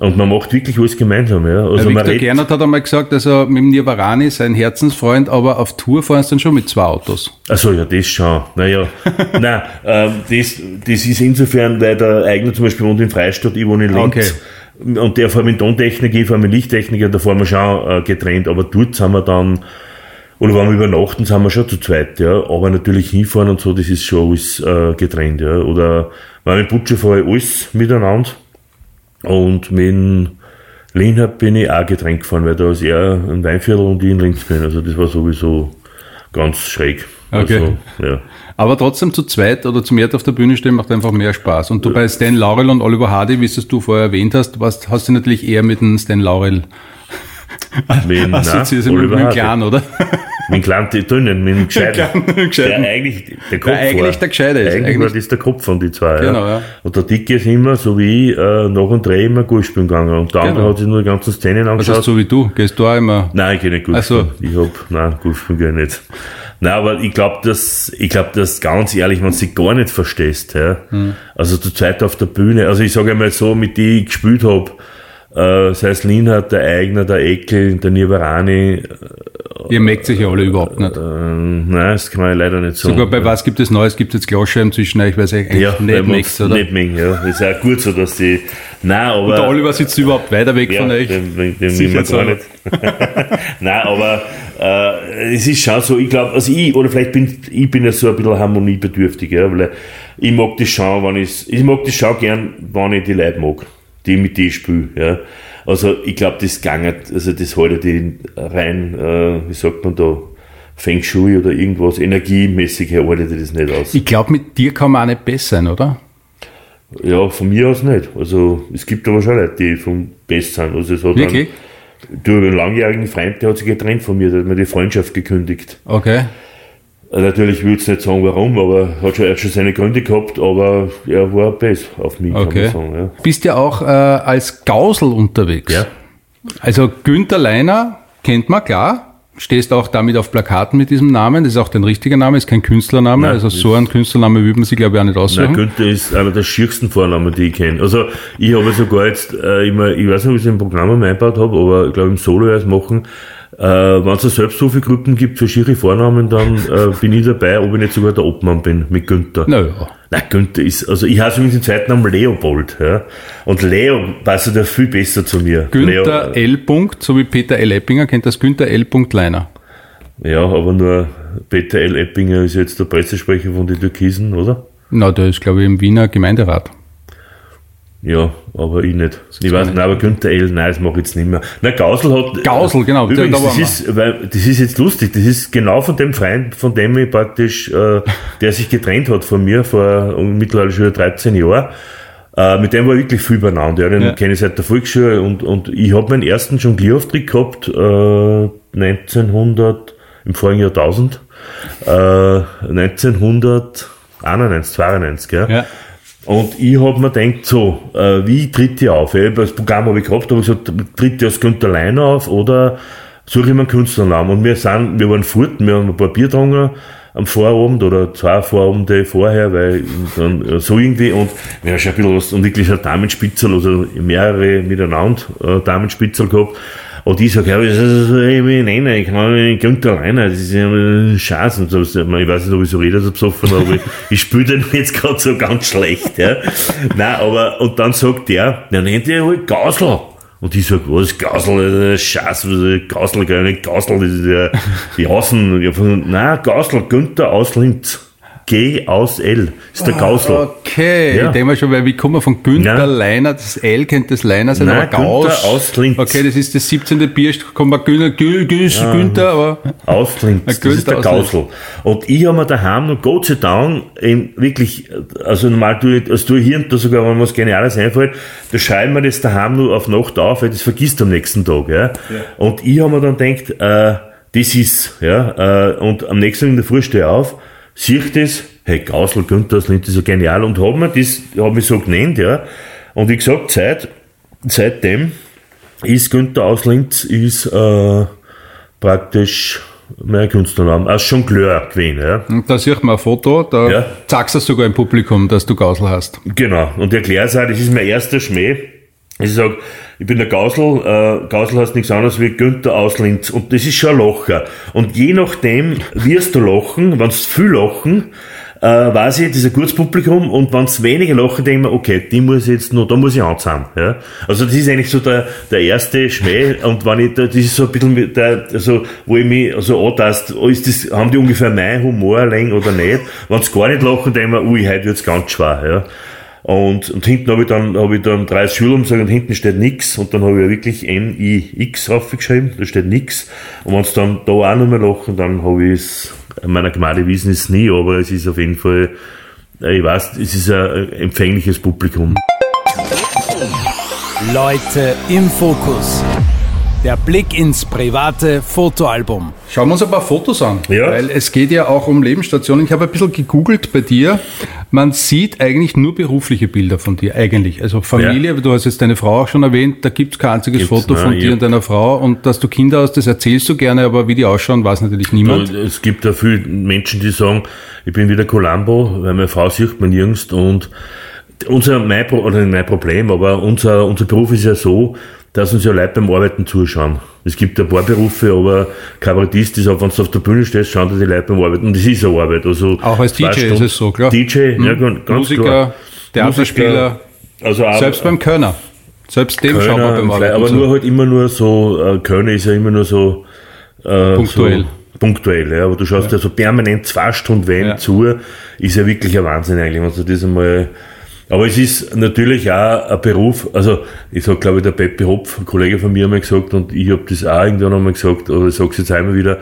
Speaker 1: und man macht wirklich alles gemeinsam. Ja.
Speaker 3: Also Victor man Gernert hat einmal gesagt, also mit dem Nirvarani sein Herzensfreund, aber auf Tour fahren sie dann schon mit zwei Autos.
Speaker 1: Also ja, das schon. Naja, nein, ähm, das, das ist insofern, weil der Eigner zum Beispiel wohnt in Freistadt, ich wohne in Linz. Okay. Und der fährt mit Tontechnik, ich fahre mit Lichttechniker, da fahren wir schon äh, getrennt, aber dort sind wir dann, oder wenn wir übernachten, sind wir schon zu zweit, ja. Aber natürlich hinfahren und so, das ist schon alles äh, getrennt, ja. Oder wenn ich Butcher fahre, alles miteinander. Und mit Linhard bin ich auch Getränk gefahren, weil da ist er ein Weinviertel und ich in Linz bin. Also das war sowieso ganz schräg.
Speaker 3: Okay. Also, ja. Aber trotzdem zu zweit oder zu mehr auf der Bühne stehen macht einfach mehr Spaß. Und du ja. bei Stan Laurel und Oliver Hardy, wie es du vorher erwähnt hast, warst, hast du natürlich eher mit dem Stan Laurel
Speaker 1: Wen,
Speaker 3: assoziierst mit, mit dem Clan, oder?
Speaker 1: Mit die dünnen, mit dem Gescheiten. Der eigentlich der Kopf
Speaker 3: der eigentlich war. der Gescheite
Speaker 1: ist. Eigentlich, eigentlich das der Kopf von die zwei. Genau, ja. Und der Dicke ist immer, so wie ich, äh, nach dem Dreh immer Golf spielen gegangen. Und der genau. andere hat sich nur die ganzen Szenen angeschaut.
Speaker 3: Also so wie du, gehst du auch immer?
Speaker 1: Nein, ich gehe nicht Golf also. Ich hab, nein, Golf spielen gehe ich nicht. Nein, aber ich glaube, dass, ich glaube, dass ganz ehrlich, wenn du sie gar nicht verstehst, ja. Hm. Also zur Zeit auf der Bühne, also ich sage einmal so, mit die ich gespielt hab äh, sei es Linhardt, der Eigner, der Eckel, der Nirvarani. Äh,
Speaker 3: Ihr merkt sich ja alle überhaupt nicht. Äh,
Speaker 1: nein, das kann man leider nicht sagen.
Speaker 3: Sogar bei was gibt es Neues? Gibt es jetzt Glasscheiben zwischen euch, es eigentlich
Speaker 1: ja, nicht merkt, oder? Nicht mehr, ja. Das ist auch gut so, dass die, nein, aber. Und
Speaker 3: der Oliver sitzt überhaupt weiter weg ja, von euch.
Speaker 1: Den, den, den Sicher gar nicht. nein, aber, äh, es ist schon so, ich glaube, also ich, oder vielleicht bin ich bin ja so ein bisschen harmoniebedürftig, ja, weil ich mag das schon, wenn ich, ich mag das schon gern, wenn ich die Leute mag die mit die spiele. Ja. Also ich glaube, das gangert, also das haltet die rein, äh, wie sagt man da, Feng Shui oder irgendwas, energiemäßig haltet das nicht aus.
Speaker 3: Ich glaube, mit dir kann man auch nicht besser sein, oder?
Speaker 1: Ja, von mir aus nicht. Also es gibt aber schon Leute, die vom Best sind. Also es hat
Speaker 3: Wirklich?
Speaker 1: Einen, du, einen langjährigen Freund, der hat sich getrennt von mir, der hat mir die Freundschaft gekündigt.
Speaker 3: Okay.
Speaker 1: Natürlich will ich nicht sagen, warum, aber hat schon, er hat schon seine Gründe gehabt, aber er war besser auf mich,
Speaker 3: okay. kann man sagen. Ja. Bist ja auch äh, als Gausel unterwegs.
Speaker 1: Ja.
Speaker 3: Also Günther Leiner kennt man, klar. stehst auch damit auf Plakaten mit diesem Namen. Das ist auch dein richtiger Name, ist kein Künstlername.
Speaker 1: Nein,
Speaker 3: also so einen Künstlername würde man sich, glaube ich, auch nicht
Speaker 1: Nein,
Speaker 3: aussuchen.
Speaker 1: Günther ist einer der schiersten Vornamen, die ich kenne. Also ich habe sogar jetzt äh, immer, ich weiß nicht, ob ich es im Programm eingebaut habe, aber ich glaube im Solo erst machen, äh, wenn es Selbsthilfegruppen gibt für schiere Vornamen, dann äh, bin ich dabei, ob ich nicht sogar der Obmann bin mit Günther.
Speaker 3: Naja.
Speaker 1: Nein, Günther ist, also ich heiße übrigens im zweiten Namen Leopold, ja. Und Leo passt ja viel besser zu mir.
Speaker 3: Günther
Speaker 1: Leo,
Speaker 3: L. Punkt, so wie Peter L. Eppinger, kennt das Günther L. Punkt Leiner.
Speaker 1: ja, aber nur Peter L. Eppinger ist jetzt der Pressesprecher von den Türkisen, oder?
Speaker 3: Na, der ist, glaube ich, im Wiener Gemeinderat.
Speaker 1: Ja, aber ich nicht. Ich
Speaker 3: zwar
Speaker 1: weiß
Speaker 3: nicht.
Speaker 1: nicht, aber Günther L, nein, das mache ich jetzt nicht mehr. Na, Gausel hat.
Speaker 3: Gausel, genau,
Speaker 1: Übrigens, das ist, weil, das ist jetzt lustig. Das ist genau von dem Freund, von dem ich praktisch, äh, der sich getrennt hat von mir vor um, mittlerweile schon 13 Jahren. Äh, mit dem war ich wirklich viel beieinander. Ja, den
Speaker 3: Ja.
Speaker 1: kenne ich seit der Volksschule und, und ich habe meinen ersten Jonglierauftritt gehabt, äh, 1900, im vorigen Jahrtausend, äh, 1991, 92, gell?
Speaker 3: Ja.
Speaker 1: Und ich hab mir gedacht, so, äh, wie tritt ich auf? Ja, das Programm habe ich gehabt, aber gesagt, tritt ich als Günther Leiner auf oder suche ich mir einen Künstlernamen? Und wir sind, wir waren fort, wir haben ein paar Bier getrunken am Vorabend oder zwei Vorabende vorher, weil dann so irgendwie und wir haben schon ein bisschen was und wirklich ein Damenspitzel, also mehrere miteinander äh, Damenspitzel gehabt. Und ich sag, ja, wie soll ich mich nennen? Ich kann mich Günther Leiner, das ist ja ein Schatz. Und so, ich weiß nicht, ob ich so rede, so besoffen, aber ich, ich spiele den jetzt gerade so ganz schlecht, ja. Nein, aber, und dann sagt der, ja, nennt ihr halt Gausel. Und ich sag, was ist? Das ist Scheiß, was ist Gausel, gar nicht Gausel, das ist ja, die Außen, ich nein, Gausel, Günther aus Linz. G aus L, ist der Gausel.
Speaker 3: Okay,
Speaker 1: Ja.
Speaker 3: ich denke mal schon, weil wie kommen wir von Günther
Speaker 1: Nein.
Speaker 3: Leiner, das L könnte das Leiner sein,
Speaker 1: Nein,
Speaker 3: aber Gauss.
Speaker 1: Günther aus Linz.
Speaker 3: Okay, das ist das 17. Bier, kommt mal Günther, Gü, Gü, Günther, aber
Speaker 1: Aus Linz, das
Speaker 3: Günther
Speaker 1: ist der
Speaker 3: aus
Speaker 1: Gausel. Und ich habe mir daheim noch Gott sei Dank wirklich, also normal tue ich, also tue ich hier und da sogar, wenn mir was Geniales einfällt, da schreiben wir das daheim nur auf Nacht auf, weil das vergisst am nächsten Tag. Ja. Und ich habe mir dann gedacht, äh, das ist, ja, äh, und am nächsten Tag in der Früh stehe ich auf, ich das, hey, Gausel, Günther, das klingt so genial und habe mir das, habe mich so genannt, ja. Und wie gesagt, seit, seitdem ist Günther aus Linz, ist, äh, praktisch mein Künstlername, als Jongleur gewesen, ja.
Speaker 3: Und da sieht man ein Foto, da
Speaker 1: Ja.
Speaker 3: sagst du sogar im Publikum, dass du Gausel hast.
Speaker 1: Genau. Und ich erkläre es auch, das ist mein erster Schmäh. Ich sage, ich bin der Gausel, äh, Gausel heißt nichts anderes wie Günther aus Linz. Und das ist schon ein Locher. Und je nachdem wirst du lachen, wenn es viel lachen, äh, weiß ich, das ist ein gutes Publikum und wenn es weniger lachen, denke ich okay, die muss ich jetzt noch, da muss ich anzahlen. Ja? Also das ist eigentlich so der, der erste Schmäh und wenn ich, da- das ist so ein bisschen der, also, wo ich mich so antast, oh, ist das, haben die ungefähr mein Humor oder nicht? Wenn sie gar nicht lachen, denke ich ui, heute wird's ganz schwer. Ja? Und, und hinten habe ich dann, habe ich dann drei Schulumsagen und hinten steht nix und dann habe ich wirklich N-I-X draufgeschrieben, da steht nix. Und wenn es dann da auch noch mal lachen, dann habe ich es, meiner Gemeinde wissen es nie, aber es ist auf jeden Fall, äh, ich weiß, es ist ein empfängliches Publikum.
Speaker 2: Leute im Fokus. Der Blick ins private Fotoalbum.
Speaker 3: Schauen wir uns ein paar Fotos an,
Speaker 1: Ja.
Speaker 3: weil es geht ja auch um Lebensstationen. Ich habe ein bisschen gegoogelt bei dir. Man sieht eigentlich nur berufliche Bilder von dir, eigentlich. Also Familie, du hast jetzt deine Frau auch schon erwähnt, da gibt es kein einziges
Speaker 1: Gibt's,
Speaker 3: Foto von
Speaker 1: nein,
Speaker 3: dir
Speaker 1: ja.
Speaker 3: und deiner Frau. Und dass du Kinder hast, das erzählst du gerne, aber wie die ausschauen, weiß natürlich niemand.
Speaker 1: Es gibt ja viele Menschen, die sagen, ich bin wieder Columbo, weil meine Frau sieht man nirgends und unser, mein, Pro- oder mein Problem, aber unser, unser Beruf ist ja so, dass uns ja Leute beim Arbeiten zuschauen. Es gibt ein paar Berufe, aber Kabarettist ist auch, wenn du auf der Bühne stehst, schauen dir die Leute beim Arbeiten. Und das ist eine Arbeit. Also
Speaker 3: Auch als DJ ist
Speaker 1: Stunden-
Speaker 3: es so, klar.
Speaker 1: DJ, ja,
Speaker 3: Hm.
Speaker 1: ganz,
Speaker 3: Musiker,
Speaker 1: klar.
Speaker 3: Theaterspieler,
Speaker 1: also auch,
Speaker 3: selbst beim Kölner. Selbst dem schaut man
Speaker 1: Kölner,
Speaker 3: beim Arbeiten
Speaker 1: aber
Speaker 3: zu.
Speaker 1: nur halt immer nur so, äh, Kölner ist ja immer nur so, äh,
Speaker 3: Punktuell.
Speaker 1: So, punktuell, ja. Aber du schaust ja. so permanent zwei Stunden Wellen
Speaker 3: Ja.
Speaker 1: zu, ist ja wirklich ein Wahnsinn eigentlich, wenn du das einmal, aber es ist natürlich auch ein Beruf, also ich sag glaube ich, der Peppi Hopf, ein Kollege von mir, einmal gesagt und ich habe das auch irgendwann einmal gesagt, oder ich sag's jetzt einmal wieder,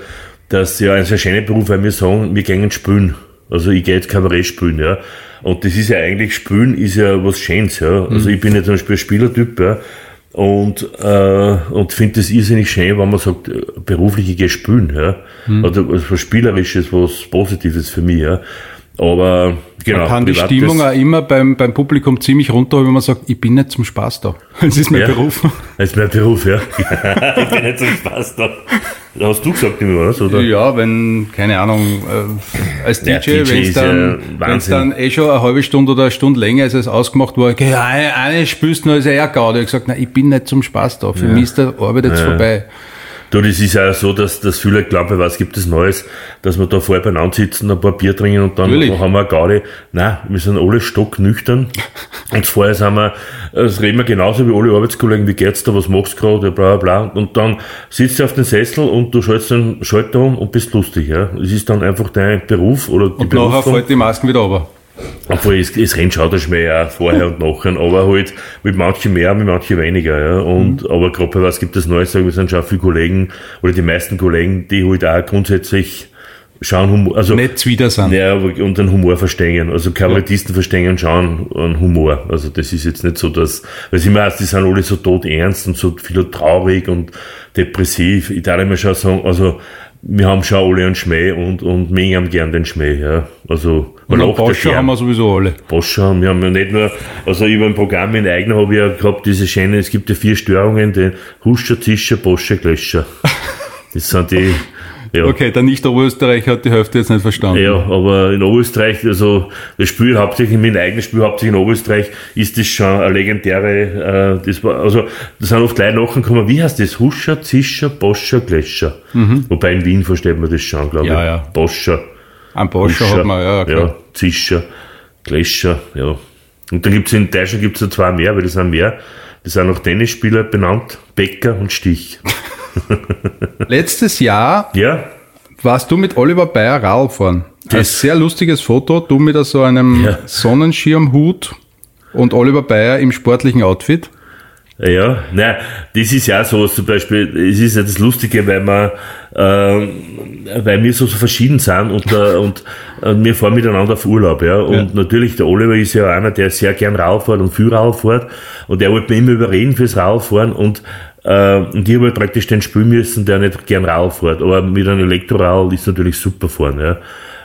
Speaker 1: dass ja ein sehr schöner Beruf, weil wir sagen, wir gehen spielen. Also ich gehe jetzt Kabarett spielen, ja. Und das ist ja eigentlich, spielen ist ja was Schönes, ja. Also ich bin ja zum Beispiel ein Spielertyp, ja. Und, äh, und finde das irrsinnig schön, wenn man sagt, beruflich ich gehe spielen, ja. Oder was Spielerisches, was Positives für mich, ja. Aber genau.
Speaker 3: Man kann die Stimmung auch immer beim, beim Publikum ziemlich runter, wenn man sagt, ich bin nicht zum Spaß da. Das ist mein
Speaker 1: Ja.
Speaker 3: Beruf.
Speaker 1: Das ist mein Beruf, ja. ich bin nicht so Spaß da. Hast du gesagt, immer was, oder?
Speaker 3: Ja, wenn, keine Ahnung, äh, als DJ,
Speaker 1: Ja, DJ
Speaker 3: wenn es
Speaker 1: ist ja
Speaker 3: dann, dann eh schon eine halbe Stunde oder eine Stunde länger ist als ausgemacht war, okay, eine, eine spürst du noch, ist ja eher Gaudi. Ich hab gesagt, nein, ich bin nicht zum Spaß da. Für mich ist der Arbeit jetzt vorbei.
Speaker 1: Du, das ist ja so, dass, dass viele glauben, was gibt es Neues, dass wir da vorher beieinander sitzen, ein paar Bier trinken und dann
Speaker 3: Natürlich.
Speaker 1: haben wir eine Gaudi. Nein, wir sind alle stocknüchtern. Und vorher sind wir, das reden wir genauso wie alle Arbeitskollegen, wie geht's da, was machst du gerade, bla, bla, bla. Und dann sitzt du auf den Sessel und du schaltest den Schalter um und bist lustig, ja. Es ist dann einfach dein Beruf oder die
Speaker 3: Und nachher
Speaker 1: Berufung.
Speaker 3: fällt die Masken wieder runter.
Speaker 1: Obwohl, es, es rennt schon der Schmäh ja vorher und nachher, aber halt mit manchen mehr, mit manchen weniger, ja. Und,
Speaker 3: Mhm.
Speaker 1: aber gerade bei was gibt es Neues, sagen wir, sind schon viele Kollegen, oder die meisten Kollegen, die halt auch grundsätzlich schauen, Humor, also,
Speaker 3: Nicht wieder sind.
Speaker 1: ja, und den Humor verstehen. Also Kabarettisten verstehen schon einen Humor. Also das ist jetzt nicht so, dass, weil immer heißt, die sind alle so tot ernst und so viel traurig und depressiv. Ich darf immer schon sagen, also wir haben schon alle einen Schmäh und, und wir haben gern den Schmäh, ja. Also
Speaker 3: Und Porsche
Speaker 1: gern.
Speaker 3: haben wir sowieso alle.
Speaker 1: Bosch haben. Wir haben ja nicht nur, also über ein Programm in eigener habe ich ja gehabt, diese schöne, es gibt ja vier Störungen, den Huscher, Zischer, Boscher, Glöscher. Das sind die, ja.
Speaker 3: Okay, der Nicht-Oberösterreicher hat die Hälfte jetzt nicht verstanden.
Speaker 1: Ja, aber in Oberösterreich, also das Spiel hauptsächlich, mein eigenes Spiel hauptsächlich in Oberösterreich, ist das schon eine legendäre, äh, das war, also da sind oft Leute nachgekommen, wie heißt das? Huscher, Zischer, Boscher, Glöscher. Wobei in Wien versteht man das schon, glaube
Speaker 3: Mhm. Ja,
Speaker 1: ich.
Speaker 3: ja.
Speaker 1: Boscher.
Speaker 3: Ein Porsche hat man, ja, klar.
Speaker 1: ja Zischer, Glescher, ja. Und dann gibt's in Deutschland gibt's ja zwei mehr, weil das sind mehr. Das sind auch Tennisspieler benannt, Becker und Stich.
Speaker 3: Letztes Jahr
Speaker 1: Ja,
Speaker 3: warst du mit Oliver Bayer Radl fahren. Ein sehr lustiges Foto, du mit so einem
Speaker 1: Ja.
Speaker 3: Sonnenschirmhut und Oliver Bayer im sportlichen Outfit.
Speaker 1: Ja, nein, das ist ja so, zum Beispiel, es ist ja das Lustige, weil wir, äh, weil wir so, so verschieden sind und, äh, und äh, wir fahren miteinander auf Urlaub, ja. Und natürlich, der Oliver ist ja einer, der sehr gern Radl fährt und viel Radl fährt und der wollte mich immer überreden fürs Radfahren und äh, und ich habe halt praktisch den spielen müssen, der nicht gern Radl fährt. Aber mit einem Elektroradl ist natürlich super fahren, ja.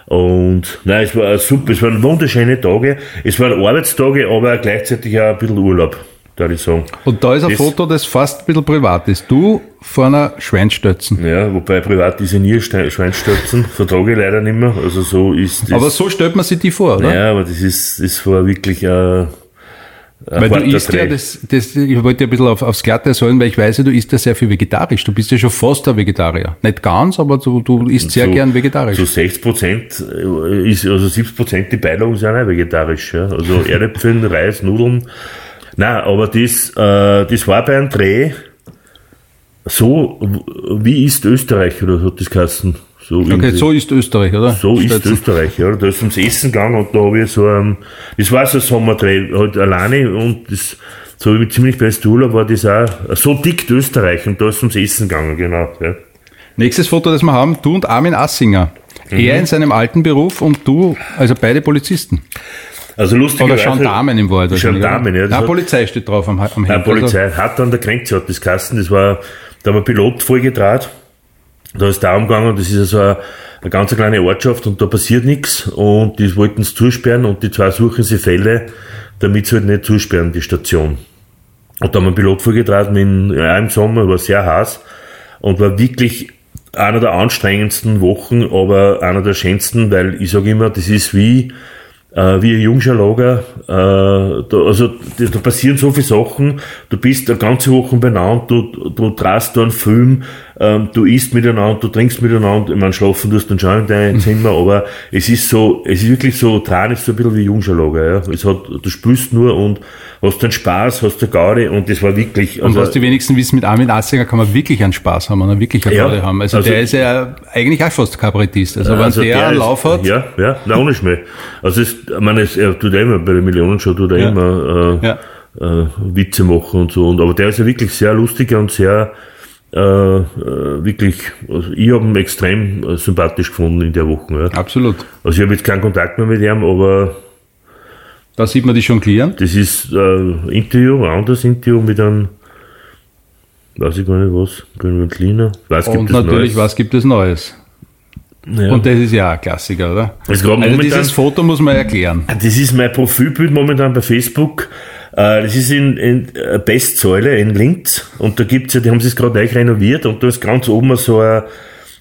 Speaker 1: Und nein, es war super, es waren wunderschöne Tage. Es waren Arbeitstage, aber gleichzeitig auch ein bisschen Urlaub, würde ich sagen.
Speaker 3: Und da ist ein
Speaker 1: Das-
Speaker 3: Foto, das fast ein bisschen privat ist. Du vor einer Schweinstötzen.
Speaker 1: Ja, wobei privat ist ja nie Schweinstötzen, vertrage ich leider nicht mehr. Also so ist das.
Speaker 3: Aber so stellt man sich die vor, oder?
Speaker 1: ja, aber das ist, das war wirklich äh, ein
Speaker 3: Weil du isst ja, das, das, ich wollte ja ein bisschen auf, aufs Glatte sollen, weil ich weiß ja, du isst ja sehr viel vegetarisch. Du bist ja schon fast ein Vegetarier. Nicht ganz, aber du, du isst sehr
Speaker 1: So-
Speaker 3: gern vegetarisch.
Speaker 1: So 60 Prozent ist, also 70 Prozent die Beilagen sind auch vegetarisch. Ja. Also Erdäpfeln, Reis, Nudeln. Nein, aber das, äh, das war bei einem Dreh so, wie ist Österreich, oder hat das geheißen? So
Speaker 3: okay, so ist Österreich, oder?
Speaker 1: So ist
Speaker 3: Stötzen.
Speaker 1: Österreich, ja. Da ist ums Essen gegangen und da habe ich so ein, das war so ein Sommerdreh, halt alleine und das, so mit ziemlich bester Urlaub war das auch, so dick Österreich und da ist ums Essen gegangen, genau, ja.
Speaker 3: Nächstes Foto, das wir haben, du und Armin Assinger.
Speaker 1: Mhm.
Speaker 3: Er in seinem alten Beruf und du, also beide Polizisten.
Speaker 1: Also
Speaker 3: Oder
Speaker 1: lustigerweise.
Speaker 3: Gendarmen im Wald.
Speaker 1: Gendarmen, ja. Das
Speaker 3: Nein, Polizei steht drauf am, am
Speaker 1: Nein,
Speaker 3: Hemd.
Speaker 1: Polizei hat an der Grenze hat das Kasten, das war, da haben wir Pilot vorgetragen. Da ist darum gegangen, das ist ja so eine, eine ganz kleine Ortschaft und da passiert nichts und die wollten es zusperren und die zwei suchen sie Fälle, damit sie halt nicht zusperren, die Station. Und da haben wir einen Pilot vorgetragen in, ja, im Sommer, war sehr heiß und war wirklich einer der anstrengendsten Wochen, aber einer der schönsten, weil ich sage immer, das ist wie, äh, wie ein Jungschalager, äh, da, also da, da passieren so viele Sachen, du bist eine ganze Woche beieinander, du, du drast da einen Film, ähm, du isst miteinander, du trinkst miteinander, ich meine, schlafen tust dann schon in deinem Zimmer, aber es ist so, es ist wirklich so, Tran ist so ein bisschen wie Jungschalager, ja. Es hat, du spürst nur und hast dann Spaß, hast eine Gaudi und das war wirklich,
Speaker 3: Und was die wenigsten wissen, mit Armin Assinger kann man wirklich einen Spaß haben und wirklich eine
Speaker 1: Ja,
Speaker 3: Freude haben. Also,
Speaker 1: also-
Speaker 3: der ist ja eigentlich auch fast Kabarettist. Also, wenn
Speaker 1: Also
Speaker 3: der, einen
Speaker 1: ist-
Speaker 3: Lauf hat,
Speaker 1: Ja, ja, nein, ohne Schmäh. Also es, ich meine, es, er tut ja immer bei der Millionenshow, tut er
Speaker 3: Ja.
Speaker 1: immer äh,
Speaker 3: Ja.
Speaker 1: äh, Witze machen und so. Und, aber der ist ja wirklich sehr lustig und sehr äh, äh, wirklich, also ich habe ihn extrem äh, sympathisch gefunden in der Woche. Ja.
Speaker 3: absolut.
Speaker 1: Also ich habe jetzt keinen Kontakt mehr mit ihm, aber
Speaker 3: Da sieht man die jonglieren.
Speaker 1: das ist äh, ein Interview, ein anderes Interview mit einem, weiß ich gar nicht was, Grünwald Lina. Was gibt
Speaker 3: Und
Speaker 1: es
Speaker 3: natürlich,
Speaker 1: Neues?
Speaker 3: was gibt es Neues? Ja. Und das ist ja ein Klassiker, oder?
Speaker 1: Also,
Speaker 3: also dieses Foto muss man erklären.
Speaker 1: Das ist mein Profilbild momentan bei Facebook. Äh, das ist in, in Bestsäule in Linz und da gibt's ja, die haben es gerade neu renoviert und da ist ganz oben so ein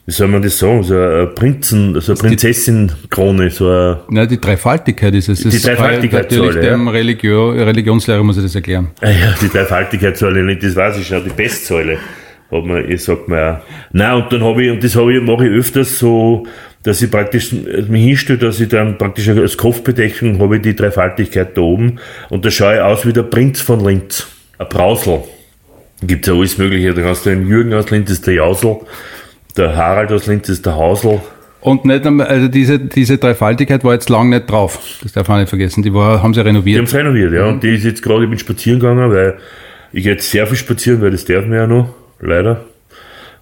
Speaker 1: wie soll man das sagen, so eine Prinzen, so eine Prinzessin-Krone, so eine.
Speaker 3: Na, die Dreifaltigkeit ist es.
Speaker 1: Die Dreifaltigkeit
Speaker 3: Natürlich, dem ja. Religio, Religionslehrer muss ich das erklären.
Speaker 1: Ah ja, die Dreifaltigkeitssäule, das weiß ich schon, die Bestsäule. Hat man, ich sag mal auch. Nein, und dann habe ich, und das habe ich, mache ich öfters so, dass ich praktisch mich hinstelle, dass ich dann praktisch als Kopfbedeckung habe ich die Dreifaltigkeit da oben und da schaue ich aus wie der Prinz von Linz. Ein Brausel. Da gibt's ja alles Mögliche. Da kannst du den Jürgen aus Linz, ist der Jausel. Der Harald aus Linz ist der Hausl.
Speaker 3: Und nicht, also diese, diese Dreifaltigkeit war jetzt lang nicht drauf. Das darf man nicht vergessen. Die war, haben sie renoviert.
Speaker 1: Die haben sie renoviert, ja. Und die ist jetzt gerade, ich bin spazieren gegangen, weil ich jetzt sehr viel spazieren, weil das darf man ja noch, leider.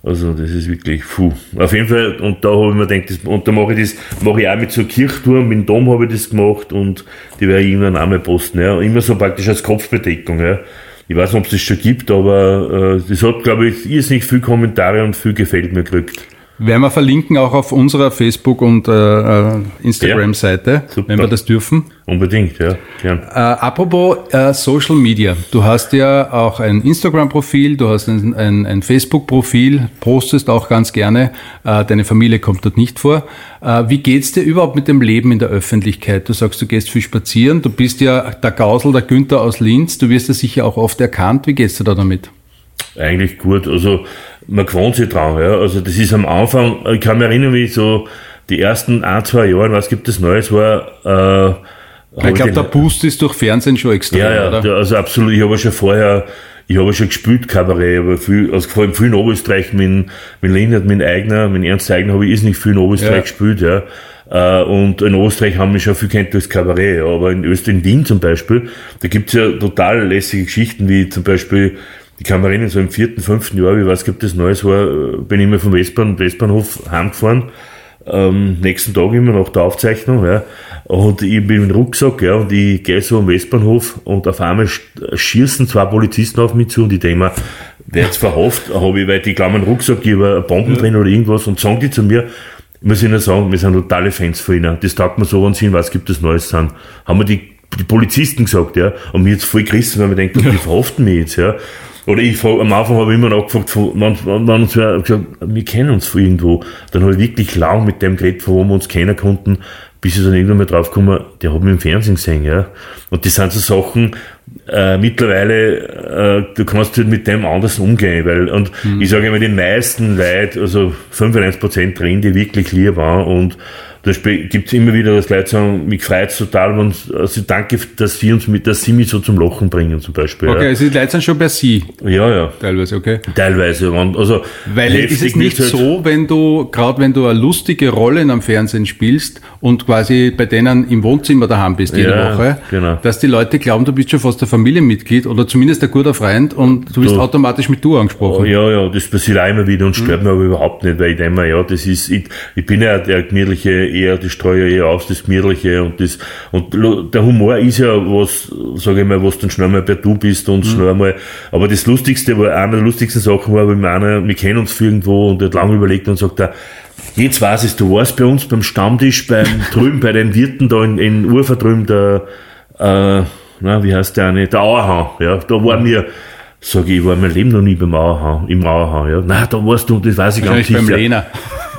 Speaker 1: Also das ist wirklich, puh. Auf jeden Fall, und da habe ich mir gedacht, das, und da mache ich das, mache ich auch mit so Kirchturm, mit dem Dom habe ich das gemacht und die werde ich irgendwann auch mal posten, ja. Immer so praktisch als Kopfbedeckung, ja. Ich weiß nicht, ob es das schon gibt, aber äh, das hat, glaube ich, irrsinnig viel Kommentare und viel gefällt mir gekriegt.
Speaker 3: Werden wir verlinken auch auf unserer Facebook- und äh, äh Instagram-Seite, ja, wenn wir das dürfen.
Speaker 1: Unbedingt, ja.
Speaker 3: Äh, apropos äh, Social Media. Du hast ja auch ein Instagram-Profil, du hast ein, ein, ein Facebook-Profil, postest auch ganz gerne. Äh, deine Familie kommt dort nicht vor. Äh, wie geht's dir überhaupt mit dem Leben in der Öffentlichkeit? Du sagst, du gehst viel spazieren. Du bist ja der Gausel, der Günther aus Linz. Du wirst ja sicher auch oft erkannt. Wie geht's dir da damit?
Speaker 1: Eigentlich gut. Also man gewohnt sich dran. Ja. Also das ist am Anfang, ich kann mich erinnern, wie so die ersten ein, zwei Jahre, was gibt es Neues, war...
Speaker 3: Äh, ich glaube, der Boost ist durch Fernsehen schon extrem,
Speaker 1: Ja, ja, oder? also absolut. Ich habe schon vorher, ich habe schon gespielt Kabarett, aber viel, also vor allem viel in Oberösterreich, mit, mit Lindert, mit Eigner, mit Ernst Eigner habe ich nicht viel in Oberösterreich ja. gespielt, ja. Äh, und in Österreich haben wir schon viel kennt durchs Kabarett, aber in Österreich, in Wien zum Beispiel, da gibt's ja total lässige Geschichten, wie zum Beispiel ich kann mich erinnern, so im vierten, fünften Jahr, wie weiß, gibt das Neues war, bin ich immer vom Westbahn, Westbahnhof heimgefahren, ähm, nächsten Tag immer nach der Aufzeichnung, ja, und ich bin mit dem Rucksack, ja, und ich gehe so am Westbahnhof und auf einmal schießen zwei Polizisten auf mich zu und ich denke mir, wer jetzt verhofft, habe ich, weil die glauben, einen Rucksack, ich habe Bomben ja. drin oder irgendwas und sagen die zu mir, muss ich Ihnen sagen, wir sind totale Fans von Ihnen. Das taugt mir so, wenn Sie was gibt es Neues sind. Haben wir die, die Polizisten gesagt, ja, und mir jetzt voll gerissen, weil wir denken, die verhaften mich jetzt, ja. Oder ich frage, am Anfang habe ich immer nachgefragt, von, man, man, man uns gesagt, wir kennen uns von irgendwo. Dann habe ich wirklich lang mit dem geredet, von wo wir uns kennen konnten, bis ich dann irgendwann mal draufgekommen, der hat mich im Fernsehen gesehen, ja. Und das sind so Sachen, äh, mittlerweile, äh, du kannst halt mit dem anders umgehen, weil, und mhm. ich sage immer, die meisten Leute, also 95% drin, die wirklich lieb waren und da gibt es immer wieder, dass Leute sagen, mich freut es total, und also danke, dass sie uns mit, dass sie mich so zum Lachen bringen, zum Beispiel.
Speaker 3: Okay, ja. also die Leute sind schon bei sie.
Speaker 1: Ja, ja.
Speaker 3: Teilweise, okay.
Speaker 1: Teilweise. Also
Speaker 3: Weil ist es nicht halt so, wenn du, gerade wenn du eine lustige Rolle in einem Fernsehen spielst und quasi bei denen im Wohnzimmer daheim bist jede ja, Woche, genau. dass die Leute glauben, du bist schon fast ein Familienmitglied oder zumindest ein guter Freund und du wirst du, automatisch mit du angesprochen.
Speaker 1: Oh, ja, ja, das passiert auch immer wieder und stört mhm. mich aber überhaupt nicht, weil ich denke mir, ja, das ist, ich, ich bin ja der gemütliche eher, die streue eher aus, das Gemütliche und das, und der Humor ist ja was, sage ich mal, was dann schnell mal bei du bist und mhm. schnell mal, aber das Lustigste war, eine der lustigsten Sachen war, wenn einer, wir kennen uns irgendwo und der hat lange überlegt und sagt, er, jetzt weiß es, du warst bei uns beim Stammtisch, beim drüben, bei den Wirten da in, in Ufer drüben, der, äh, na, wie heißt der eine, der Auerhahn, ja, da waren wir, sag ich, ich war mein Leben noch nie beim Auerhahn, im Auerhahn, ja. Na, da warst du, das weiß ich gar nicht.
Speaker 3: beim Lehner.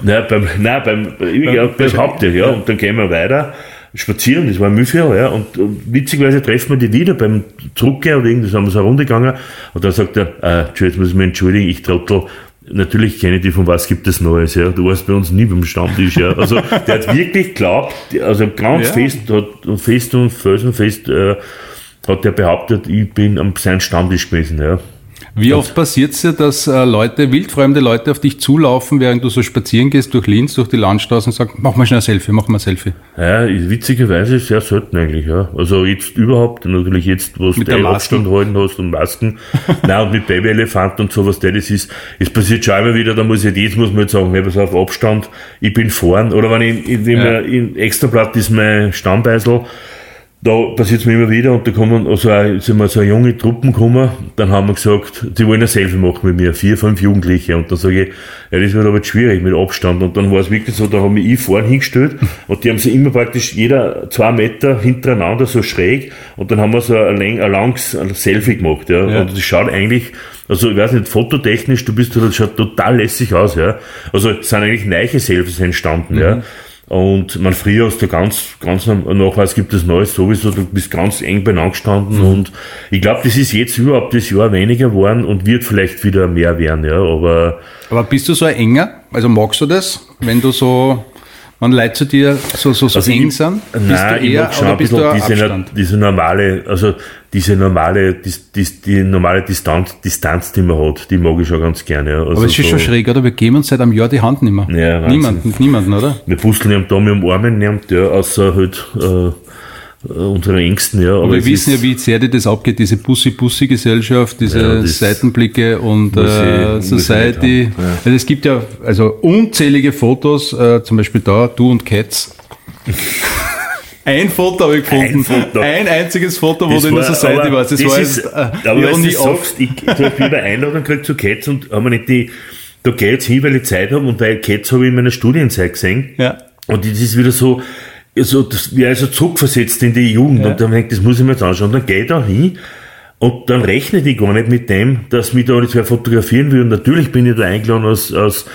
Speaker 1: Nein, beim, nein, beim, ja, behaupte ich, ja. Und dann gehen wir weiter spazieren, das war ein Mühlviertel, ja. Und, und witzigerweise treffen wir die wieder beim Zurückgehen oder irgendwas, haben wir so eine Runde gegangen. Und dann sagt er, äh, jetzt muss ich mich entschuldigen, ich trottel, Natürlich kenne ich die von was gibt es Neues, ja. Du warst bei uns nie beim Stammtisch, ja. Also der hat wirklich geglaubt, also ganz ja. fest, hat, fest und felsenfest äh, hat er behauptet, ich bin am sein Stammtisch gewesen, ja.
Speaker 3: Wie oft passiert es dir, dass äh, Leute, wildfremde Leute auf dich zulaufen, während du so spazieren gehst durch Linz, durch die Landstraße und sagen, mach mal schnell ein Selfie, mach mal ein Selfie?
Speaker 1: Ja, witzigerweise sehr selten eigentlich, ja. Also jetzt überhaupt, natürlich jetzt, wo du den Abstand halten hast und Masken. Nein, und mit Babyelefant und sowas, das ist, es passiert schon immer wieder, da muss ich, jetzt muss man jetzt sagen, hey, pass auf, Abstand, ich bin vorn, oder wenn ich, ich, ja. ich Extrablatt ist mein Stammbeisel, da passiert es mir immer wieder und da kommen also auch, sind wir so junge Truppen gekommen, dann haben wir gesagt, die wollen ein Selfie machen mit mir, vier, fünf Jugendliche und dann sage ich, ja, das wird aber jetzt schwierig mit Abstand und dann war es wirklich so, da haben mich ich vorne hingestellt und die haben sich immer praktisch jeder zwei Meter hintereinander so schräg und dann haben wir so ein, ein langes Selfie gemacht, ja. ja. und das schaut eigentlich, also ich weiß nicht, fototechnisch, du bist, das schaut total lässig aus, ja. Also es sind eigentlich neue Selfies entstanden, mhm. ja. Und man früher hast du ganz, ganz nachweis gibt es Neues sowieso, du bist ganz eng beieinander gestanden mhm. und ich glaube, das ist jetzt überhaupt das Jahr weniger geworden und wird vielleicht wieder mehr werden, ja, aber.
Speaker 3: Aber bist du so ein enger? Also magst du das, wenn du so wenn Leute zu dir so, so, so also eng ich, sind?
Speaker 1: Bist nein, du eher, ich schon bist du diese, diese normale, also diese normale, die, die, die normale Distanz, Distanz, die man hat, die mag ich schon ganz gerne. Ja.
Speaker 3: Also Aber es ist so, schon schräg, oder? Wir geben uns seit einem Jahr die Hand nicht mehr. Ja, niemanden, niemanden, oder?
Speaker 1: Wir puzzeln ja da mit dem Armen ja, außer halt, äh, äh, unsere Ängsten, ja.
Speaker 3: Aber, wir wissen ja, wie sehr dir das abgeht, diese Pussy-Pussy-Gesellschaft, diese ja, Seitenblicke und äh, Society. Ja. Also es gibt ja also unzählige Fotos, äh, zum Beispiel da, du und Cats. Ein Foto habe ich gefunden. Ein, ein einziges Foto, wo das du in der Society warst. Das, das war ist,
Speaker 1: jetzt, äh, aber ja, nie sagst, ich, habe eine Einladung gekriegt zu Cats und haben wir nicht die, da gehe ich jetzt hin, weil ich Zeit habe und weil Cats habe ich in meiner Studienzeit gesehen. Ja. Und das ist wieder so, also das wäre also zurückversetzt in die Jugend ja. und dann denkt, das muss ich mir jetzt anschauen. Und dann gehe ich da hin und dann rechne ich gar nicht mit dem, dass mich da nicht wer fotografieren will. Und natürlich bin ich da eingeladen als, als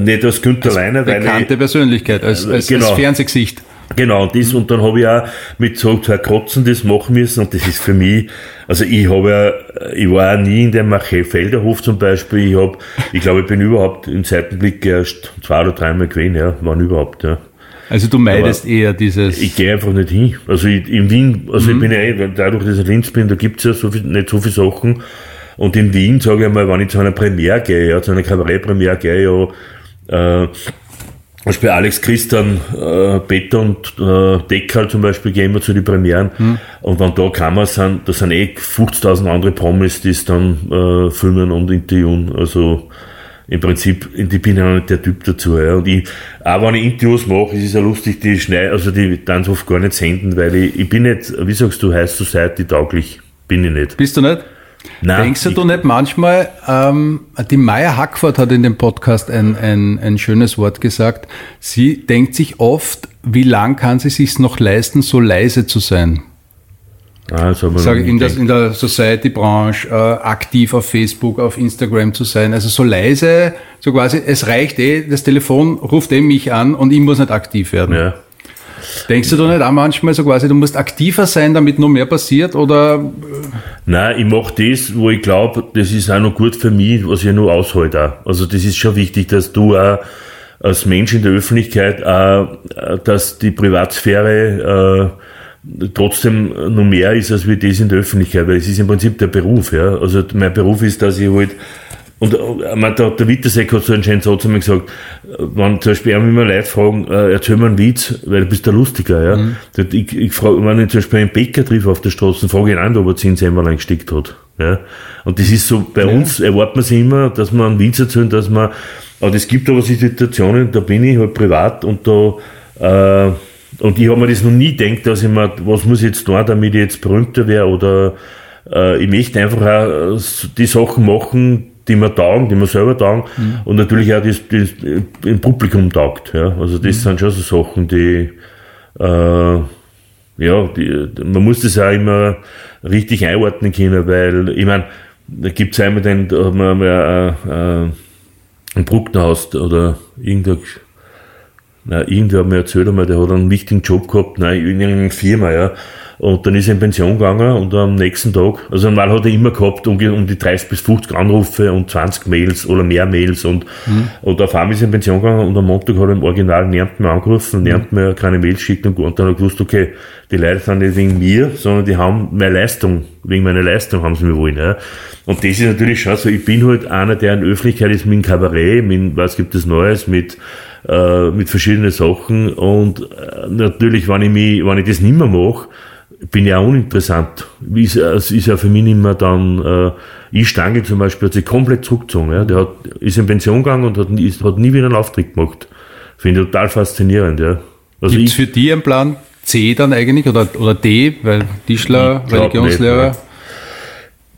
Speaker 1: nicht als Günther als Leiner.
Speaker 3: Bekannte
Speaker 1: ich,
Speaker 3: Persönlichkeit, als, als, genau. als Fernsehgesicht.
Speaker 1: Genau, und das, und dann habe ich auch mit so zwei Krotzen das machen müssen, und das ist für mich, also ich habe ja, ich war auch nie in dem Felderhof zum Beispiel, ich habe, ich glaube, ich bin überhaupt im Seitenblick erst zwei oder dreimal gewesen, ja, wann überhaupt, ja.
Speaker 3: Also du meidest Aber eher dieses.
Speaker 1: Ich gehe einfach nicht hin. Also ich, in Wien, also mhm. ich bin ja eh, dadurch, dass ich Linz bin, da gibt's ja so viel, nicht so viele Sachen. Und in Wien, sage ich mal, wenn ich zu einer Premiere gehe, ja, zu einer Kabarettpremiere gehe, ja, äh, zum Beispiel Alex Christian, äh, Peter und äh, Decker zum Beispiel gehen wir zu den Premieren. Mhm. Und wenn da Kameras sind, da sind eh 50.000 andere Promis, die es dann äh, filmen und interviewen. Also im Prinzip, ich bin ja nicht der Typ dazu. Ja. Und ich, auch wenn ich Interviews mache, ist es ja lustig, die schnell, also die dann oft gar nicht senden, weil ich, ich bin nicht, wie sagst du, High Society tauglich. Bin ich nicht.
Speaker 3: Bist du nicht? Nein, Denkst du nicht manchmal, ähm, die Maya Hackford hat in dem Podcast ein, ein, ein schönes Wort gesagt. Sie denkt sich oft, wie lang kann sie sich noch leisten, so leise zu sein? Also Sage in, das, in der Society-Branche äh, aktiv auf Facebook, auf Instagram zu sein. Also so leise, so quasi, es reicht eh, das Telefon ruft eh mich an und ich muss nicht aktiv werden. Ja. Denkst du da nicht auch manchmal so quasi, du musst aktiver sein, damit noch mehr passiert oder?
Speaker 1: Nein, ich mache das, wo ich glaube, das ist auch noch gut für mich, was ich nur aushalte. Also das ist schon wichtig, dass du auch als Mensch in der Öffentlichkeit, auch, dass die Privatsphäre äh, trotzdem noch mehr ist, als wie das in der Öffentlichkeit, weil es ist im Prinzip der Beruf, ja. Also mein Beruf ist, dass ich halt, und äh, man, der, der Witterseck hat so einen schönen Satz mir gesagt, wenn zum Beispiel immer Leute fragen, äh, erzähl mir einen Witz, weil du bist der Lustiger, ja. Mhm. Ich, ich frage, wenn ich zum Beispiel einen Bäcker treffe auf der Straße, frage ich ihn an, ob er 10 Semmeln gesteckt hat, ja. Und das ist so, bei ja. uns erwartet man sich immer, dass man einen Witz erzählt, dass man, aber es gibt aber Situationen, da bin ich halt privat und da, äh, und ich habe mir das noch nie gedacht, dass ich mir, was muss ich jetzt tun, damit ich jetzt berühmter wäre oder äh, ich möchte einfach auch die Sachen machen, die mir taugen, die mir selber taugen mhm. und natürlich auch das, das im Publikum taugt. Ja. Also das mhm. sind schon so Sachen, die äh, ja, die, man muss das auch immer richtig einordnen können, weil ich meine, da gibt es einmal den, da hat man mal äh, äh, ein Brucknerhaus oder irgendein na, irgendwer hat mir erzählt einmal, der hat einen wichtigen Job gehabt, nein, in irgendeiner Firma, ja. Und dann ist er in Pension gegangen und am nächsten Tag, also normal hat er immer gehabt um, um die 30 bis 50 Anrufe und 20 Mails oder mehr Mails und, mhm. und auf einmal ist er in Pension gegangen und am Montag hat er im Original niemand mehr angerufen, mhm. niemand mehr keine Mails geschickt und, und dann hat er gewusst, okay, die Leute sind nicht wegen mir, sondern die haben meine Leistung, wegen meiner Leistung haben sie mir wollen, ja. Und das ist natürlich schon so, ich bin halt einer, der in Öffentlichkeit ist mit dem Kabarett, mit, was gibt es Neues, mit, äh, mit verschiedenen Sachen. Und äh, natürlich, wenn ich, mich, wenn ich das nicht mehr mache, bin ich auch uninteressant. Ist, es ist ja für mich nicht mehr dann, äh, ich Stange zum Beispiel hat sich komplett zurückgezogen. Ja. Der hat, ist in Pension gegangen und hat, ist, hat nie wieder einen Auftritt gemacht. Finde ich total faszinierend. Ja.
Speaker 3: Also Gibt es für dich einen Plan, C dann eigentlich oder, oder D, weil Tischler, Religionslehrer.
Speaker 1: nicht,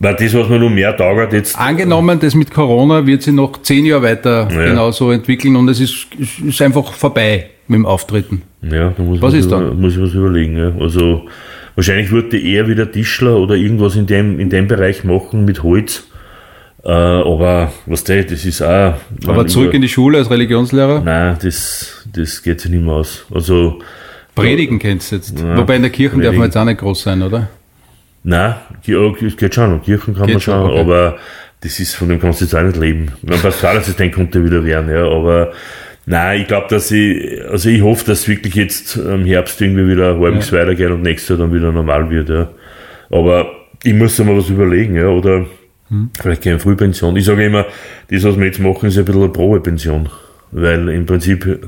Speaker 1: Weil das, was mir noch mehr taugt jetzt.
Speaker 3: Angenommen, das mit Corona wird sich noch zehn Jahre weiter
Speaker 1: Ja.
Speaker 3: genauso entwickeln und es ist, ist einfach vorbei mit dem Auftreten.
Speaker 1: Ja, da muss,
Speaker 3: Was
Speaker 1: man
Speaker 3: ist
Speaker 1: über,
Speaker 3: dann?
Speaker 1: muss ich was überlegen. Ja. Also wahrscheinlich würde eher wieder Tischler oder irgendwas in dem, in dem Bereich machen mit Holz. Äh, aber was der, das ist auch.
Speaker 3: Aber zurück in die Schule als Religionslehrer,
Speaker 1: Nein, das, das geht sich nicht mehr aus. Also,
Speaker 3: predigen kennst du jetzt.
Speaker 1: Ja,
Speaker 3: Wobei in der Kirche darf man jetzt auch nicht groß sein, oder?
Speaker 1: Nein, ja, es geht schon, Kirchen kann
Speaker 3: Geht
Speaker 1: man
Speaker 3: schon, okay.
Speaker 1: aber das ist, von dem kannst du jetzt auch nicht leben. Mein Pastoralassistent könnte wieder werden, ja, aber nein, ich glaube, dass ich, also ich hoffe, dass wirklich jetzt im Herbst irgendwie wieder ein halbes weitergeht und nächstes Jahr dann wieder normal wird, ja. Aber ich muss mir was überlegen, ja, oder
Speaker 3: Hm.
Speaker 1: vielleicht keine Frühpension. Ich sage immer, das, was wir jetzt machen, ist ein bisschen eine Probepension. Weil im Prinzip,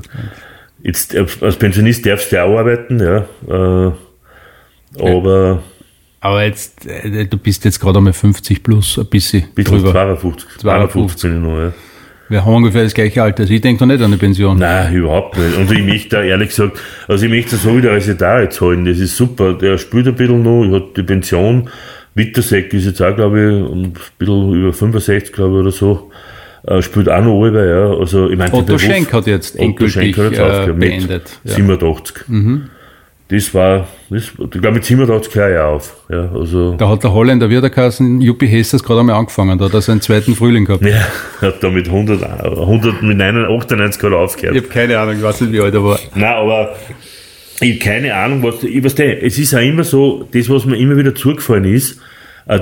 Speaker 1: jetzt, als Pensionist darfst du ja auch arbeiten, ja, äh, aber
Speaker 3: Aber jetzt, äh, du bist jetzt gerade einmal 50 plus, ein bisschen
Speaker 1: bis
Speaker 3: drüber.
Speaker 1: 52, 52 bin ich noch, ja.
Speaker 3: Wir haben ungefähr das gleiche Alter. Also ich denke doch nicht an eine Pension.
Speaker 1: Nein, überhaupt nicht. Und ich möchte da ehrlich gesagt, also ich möchte so wieder da jetzt holen. Das ist super. Der spielt ein bisschen noch, ich hat die Pension. Witterseck ist jetzt auch, glaube ich, ein bisschen über 65, glaube ich, oder so. Äh, spielt auch noch alle, ja. Also, ich meine,
Speaker 3: Otto
Speaker 1: Beruf-
Speaker 3: Schenk hat jetzt
Speaker 1: Otto
Speaker 3: endgültig
Speaker 1: Schenk hat jetzt
Speaker 3: äh,
Speaker 1: mit
Speaker 3: beendet. Ja.
Speaker 1: 87. Das war, das, ich glaube, mit 87 höre ich auf. Ja, also,
Speaker 3: Da hat der Holländer Wirderkassen, Juppie Hessers, gerade einmal angefangen. Da hat er seinen zweiten Frühling gehabt.
Speaker 1: ja, hat da mit 100, 100 mit 98 gerade aufgehört.
Speaker 3: Ich habe keine Ahnung, ich weiß nicht, wie alt er war.
Speaker 1: Nein, aber ich habe keine Ahnung, was, ich weiß nicht, es ist ja immer so, das, was mir immer wieder zugefallen ist,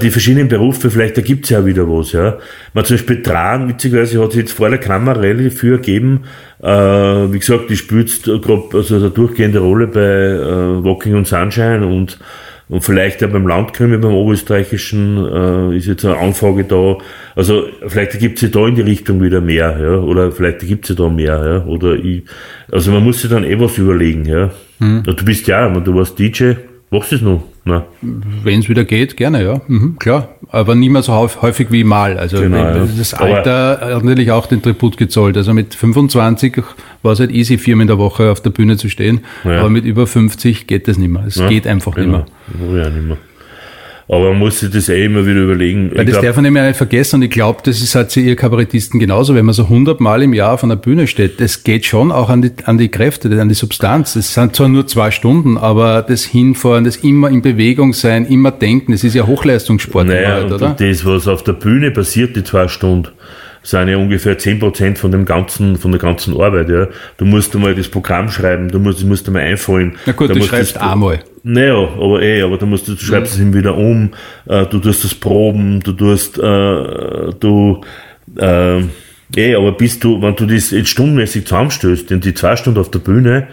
Speaker 1: die verschiedenen Berufe, vielleicht, da gibt's ja wieder was, ja. Man zum Beispiel Tran, witzigerweise, hat sich jetzt vor der Kamera relativ viel gegeben, äh, wie gesagt, die spielt grob, also eine durchgehende Rolle bei äh, Walking on Sunshine und und vielleicht auch beim Landkrimi, beim Oberösterreichischen, äh, ist jetzt eine Anfrage da. Also vielleicht gibt's ja da in die Richtung wieder mehr, ja. Oder vielleicht gibt's ja da mehr, ja. Oder ich, also man muss sich dann eh was überlegen, ja.
Speaker 3: Hm.
Speaker 1: Ja, Du bist ja, du warst DJ, machst du es noch?
Speaker 3: Wenn es wieder geht, gerne, ja. Mhm, klar. Aber nicht mehr so häuf- häufig wie mal. Also
Speaker 1: Genau,
Speaker 3: wenn-
Speaker 1: ja.
Speaker 3: das
Speaker 1: Aber-
Speaker 3: Alter hat natürlich auch den Tribut gezollt. Also mit 25 war es halt easy, viermal in der Woche auf der Bühne zu stehen.
Speaker 1: Ja.
Speaker 3: Aber mit über 50 geht das nicht mehr. Es
Speaker 1: Ja,
Speaker 3: geht einfach nicht mehr.
Speaker 1: Genau. Ja, nicht mehr. Aber man muss sich das eh immer wieder überlegen.
Speaker 3: Weil
Speaker 1: Ich
Speaker 3: das
Speaker 1: glaub-
Speaker 3: darf man nicht vergessen und ich glaube, das ist halt ihr Kabarettisten genauso, wenn man so 100 Mal im Jahr auf einer Bühne steht, das geht schon auch an die, an die Kräfte, an die Substanz. Es sind zwar nur zwei Stunden, aber das Hinfahren, das immer in Bewegung sein, immer denken, das ist ja Hochleistungssport,
Speaker 1: Naja, und
Speaker 3: oder?
Speaker 1: das, was auf der Bühne passiert, die zwei Stunden, sind ja ungefähr 10% von dem ganzen, von der ganzen Arbeit, ja. Du musst einmal das Programm schreiben, du musst, musst einmal einfallen.
Speaker 3: Na gut, du schreibst einmal.
Speaker 1: Naja, aber eh, aber du musst, du schreibst es ihm wieder um, äh, du tust das proben, du tust, äh, du, äh, eh, aber bist du, wenn du das jetzt stundenmäßig zusammenstößt, denn die zwei Stunden auf der Bühne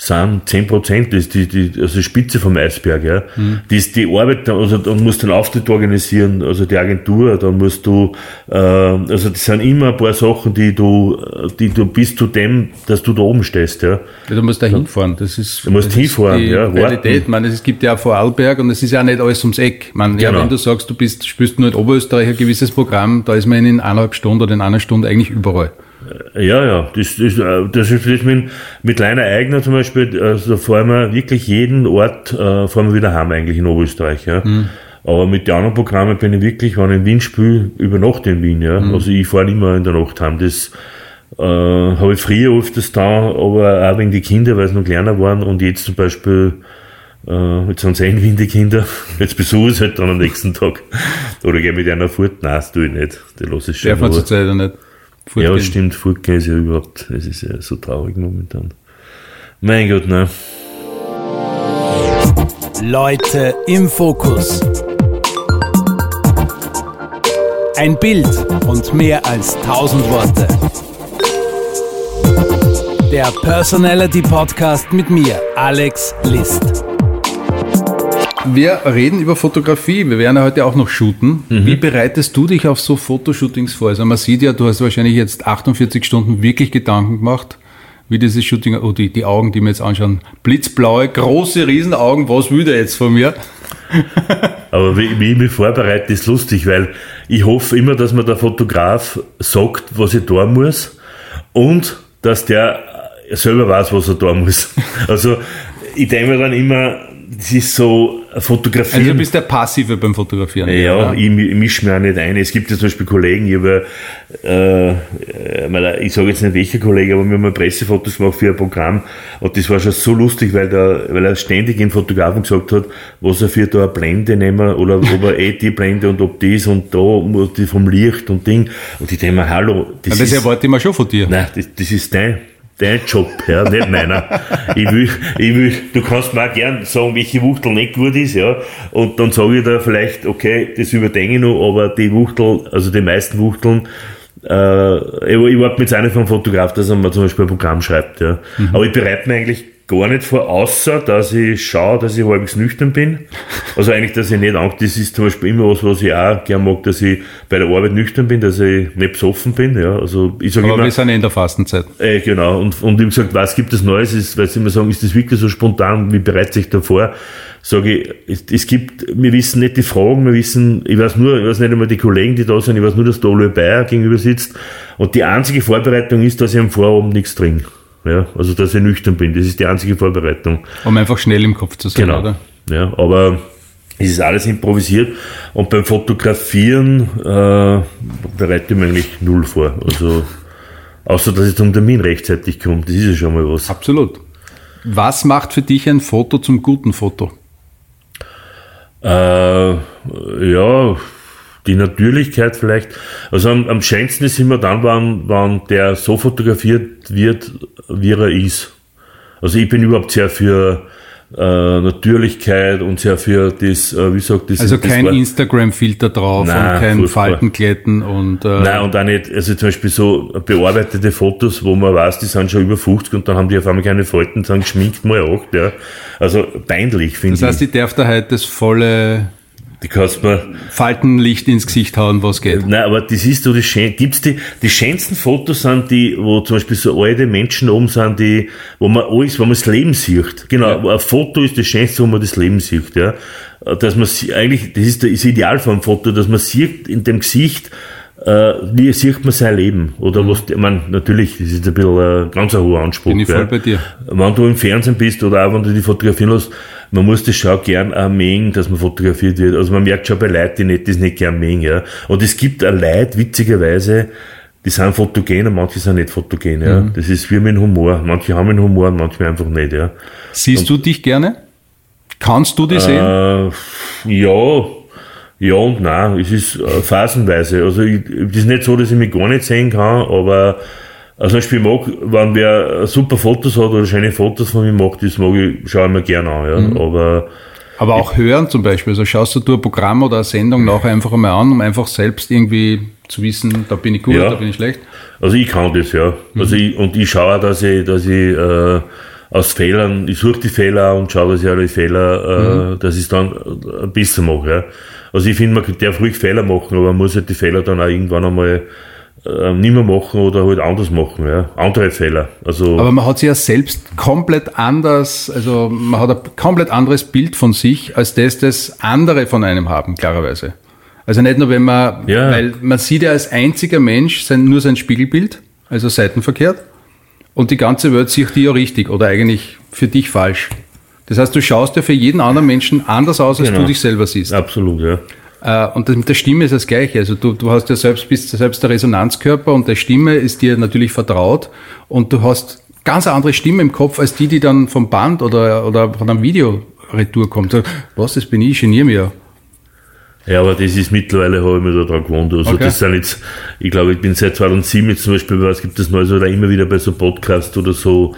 Speaker 1: sind 10 Prozent, das ist die, die, also die Spitze vom Eisberg, ja. Die ist die Arbeit, also dann musst du einen Auftritt organisieren, also die Agentur, dann musst du, äh, also das sind immer ein paar Sachen, die du, die du bis zu dem, dass du da oben stehst, ja.
Speaker 3: Ja, du musst da hinfahren. Das ist,
Speaker 1: Du musst
Speaker 3: ist
Speaker 1: hinfahren,
Speaker 3: die
Speaker 1: ja.
Speaker 3: Realität. Meine, es gibt ja auch Vorarlberg und es ist ja nicht alles ums Eck. Ich meine, ja,
Speaker 1: Genau.
Speaker 3: wenn du sagst, du bist, spielst nur in Oberösterreich ein gewisses Programm, da ist man in eineinhalb Stunden oder in einer Stunde eigentlich überall.
Speaker 1: Ja, ja, das, das, äh, das ist das mit, mit Leiner Eigner zum Beispiel, also da fahren wir wirklich jeden Ort, äh, fahren wir wieder heim eigentlich in Oberösterreich, ja. Aber mit den anderen Programmen bin ich wirklich, wenn ich in Wien spiele, über Nacht in Wien, ja. Also ich fahre nicht mehr in der Nacht heim. Das äh, habe ich früher oft das da, aber auch wegen die Kinder, weil sie noch kleiner waren und jetzt zum Beispiel äh, jetzt sind sie eh in Wien, die Kinder. Jetzt besuche ich es halt dann am nächsten Tag. Oder gehe mit einer fort. Nein, das tue ich nicht. Die lasse ich schon.
Speaker 3: Darf man zurzeit nicht fortgehen.
Speaker 1: das stimmt, Fortgehen ist ja überhaupt, es ist ja so traurig momentan. Mein Gott, ne.
Speaker 2: Leute im Fokus. Ein Bild und mehr als tausend Worte. Der Personality Podcast mit mir, Alex List.
Speaker 3: Wir reden über Fotografie. Wir werden ja heute auch noch shooten.
Speaker 1: Mhm.
Speaker 3: Wie bereitest du dich auf so Fotoshootings vor? Also man sieht ja, du hast wahrscheinlich jetzt 48 Stunden wirklich Gedanken gemacht, wie dieses Shooting, oh, die, die Augen, die mir jetzt anschauen, blitzblaue, große Riesenaugen, was will der jetzt von mir?
Speaker 1: Aber wie, wie ich mich vorbereite, ist lustig, weil ich hoffe immer, dass mir der Fotograf sagt, was ich tun muss und dass der selber weiß, was er tun muss. Also ich denke mir dann immer, das ist so Fotografieren.
Speaker 3: Also du bist der Passive beim Fotografieren.
Speaker 1: Ja, ich, ich mische mir auch nicht ein. Es gibt ja zum Beispiel Kollegen, ich habe, äh, äh, ich sage jetzt nicht welcher Kollege, aber wir haben mal Pressefotos gemacht für ein Programm und das war schon so lustig, weil, der, weil er ständig den Fotografen gesagt hat, was er für da eine Blende nehmen oder ob er eh die Blende und ob das und da muss die vom Licht und Ding. Und ich denke mir, hallo.
Speaker 3: Das, ja, das ist, erwarte ich mir schon von dir.
Speaker 1: Nein, das, das ist dein dein Job, ja, nicht meiner. ich will, ich will, du kannst mir auch gern sagen, welche Wuchtel nicht gut ist, ja. Und dann sage ich da vielleicht, okay, das überdenke ich noch, aber die Wuchtel, also die meisten Wuchteln, äh, ich, ich warte mit einer vom Fotograf, dass er mir zum Beispiel ein Programm schreibt, ja. Mhm. Aber ich bereite mir eigentlich gar nicht vor, außer dass ich schaue, dass ich halbwegs nüchtern bin. Also eigentlich, dass ich nicht Angst, das ist zum Beispiel immer was, was ich auch gerne mag, dass ich bei der Arbeit nüchtern bin, dass ich nicht besoffen bin. Ja, also ich sage
Speaker 3: Aber
Speaker 1: immer,
Speaker 3: wir sind in der Fastenzeit.
Speaker 1: Äh, genau, und, und ich gesagt, was gibt es Neues, ist, weil sie immer sagen, ist das wirklich so spontan, wie bereitet sich davor? Sage ich, es, es, gibt, wir wissen nicht die Fragen, wir wissen, ich weiß nur, ich weiß nicht einmal die Kollegen, die da sind, ich weiß nur, dass der Ole Bayer gegenüber sitzt. Und die einzige Vorbereitung ist, dass ich am Vorabend nichts trinke. Ja, also dass ich nüchtern bin, das ist die einzige Vorbereitung.
Speaker 3: Um einfach schnell im Kopf zu sein,
Speaker 1: genau.
Speaker 3: oder?
Speaker 1: Ja, aber es ist alles improvisiert und beim Fotografieren äh, bereite ich mir eigentlich null vor. Also außer dass ich zum Termin rechtzeitig komme, das ist ja schon mal was.
Speaker 3: Absolut. Was macht für dich ein Foto zum guten Foto?
Speaker 1: Äh, ja, die Natürlichkeit vielleicht. Also am, am schönsten ist immer dann, wenn, wenn der so fotografiert wird, wie er ist. Also ich bin überhaupt sehr für äh, Natürlichkeit und sehr für das, äh, wie sagt das?
Speaker 3: Also kein Instagram-Filter drauf Nein, und kein Faltenkletten und.
Speaker 1: Äh Nein, und auch nicht, also zum Beispiel so bearbeitete Fotos, wo man weiß, die sind schon über 50 und dann haben die auf einmal keine Falten, dann geschminkt mal 8, ja. Also peinlich, finde ich.
Speaker 3: Das heißt, ich darf da halt das volle
Speaker 1: die kannst mir
Speaker 3: Faltenlicht ins Gesicht hauen, was geht.
Speaker 1: Nein, aber das ist so das Schön. Gibt's die, die schönsten Fotos sind die, wo zum Beispiel so alte Menschen oben sind, die, wo man alles, wo man das Leben sieht. Genau, ja. ein Foto ist das Schönste, wo man das Leben sieht, ja. Dass man, eigentlich, das ist das Ideal von einem Foto, dass man sieht in dem Gesicht, äh, wie sieht man sein Leben? Oder was, ich meine, natürlich, das ist ein bisschen ein ganz ein hoher Anspruch.
Speaker 3: Bin ich voll bei dir.
Speaker 1: Wenn du im Fernsehen bist oder auch wenn du die fotografieren lässt, man muss das schon gern auch mengen, dass man fotografiert wird. Also man merkt schon bei Leuten, die nicht, das nicht gern mengen, ja. Und es gibt auch Leute, witzigerweise, die sind fotogen und manche sind nicht fotogen, ja. Mhm. Das ist wie mit dem Humor. Manche haben einen Humor und manche einfach nicht, ja.
Speaker 3: Siehst und, du dich gerne? Kannst du sehen?
Speaker 1: Äh, ja, ja und nein. Es ist äh, phasenweise. Also ich, es ist nicht so, dass ich mich gar nicht sehen kann, aber also zum Beispiel mag, wenn wer super Fotos hat oder schöne Fotos von mir macht, das mag ich, schaue ich mir gerne an. Ja. Mhm. Aber,
Speaker 3: aber auch hören zum Beispiel. Also schaust du ein Programm oder eine Sendung nachher einfach einmal an, um einfach selbst irgendwie zu wissen, da bin ich gut, ja. da bin ich schlecht?
Speaker 1: Also ich kann das, ja. Mhm. Also ich, und ich schaue auch, dass ich, dass ich äh, aus Fehlern, ich suche die Fehler und schaue, dass ich alle Fehler, äh, mhm. dass ich es dann äh, besser mache. Ja. Also ich finde, man darf ruhig Fehler machen, aber man muss halt die Fehler dann auch irgendwann einmal äh, nicht mehr machen oder halt anders machen, ja. Andere Fehler. Also
Speaker 3: Aber man hat sich ja selbst komplett anders, also man hat ein komplett anderes Bild von sich, als das, das andere von einem haben, klarerweise. Also nicht nur, wenn man, ja. weil man sieht ja als einziger Mensch sein, nur sein Spiegelbild, also seitenverkehrt, und die ganze Welt sieht die ja richtig oder eigentlich für dich falsch. Das heißt, du schaust ja für jeden anderen Menschen anders aus, als genau. du dich selber siehst.
Speaker 1: Absolut, ja.
Speaker 3: Äh, und das mit der Stimme ist das Gleiche. Also du, du hast ja selbst, bist selbst der Resonanzkörper und der Stimme ist dir natürlich vertraut und du hast ganz andere Stimme im Kopf als die, die dann vom Band oder, oder von einem Video retour kommt. So, was, das bin ich, ich geniere mich
Speaker 1: ja. aber das ist mittlerweile, habe ich mir da dran gewohnt. Also okay. das sind jetzt, ich glaube, ich bin seit 2007 jetzt zum Beispiel, was gibt es Neues oder immer wieder bei so Podcasts oder so,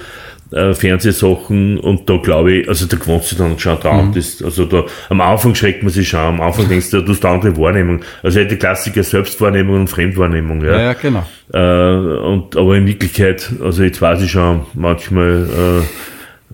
Speaker 1: äh, Fernsehsachen und da glaube ich, also da gewohnst du dann schon dran. Mhm. Das, also da, am Anfang schreckt man sich schon, am Anfang denkst du, du hast eine andere Wahrnehmung. Also die Klassiker Selbstwahrnehmung und Fremdwahrnehmung, ja.
Speaker 3: Ja, ja genau.
Speaker 1: Äh, und, aber in Wirklichkeit, also jetzt weiß ich schon manchmal, äh,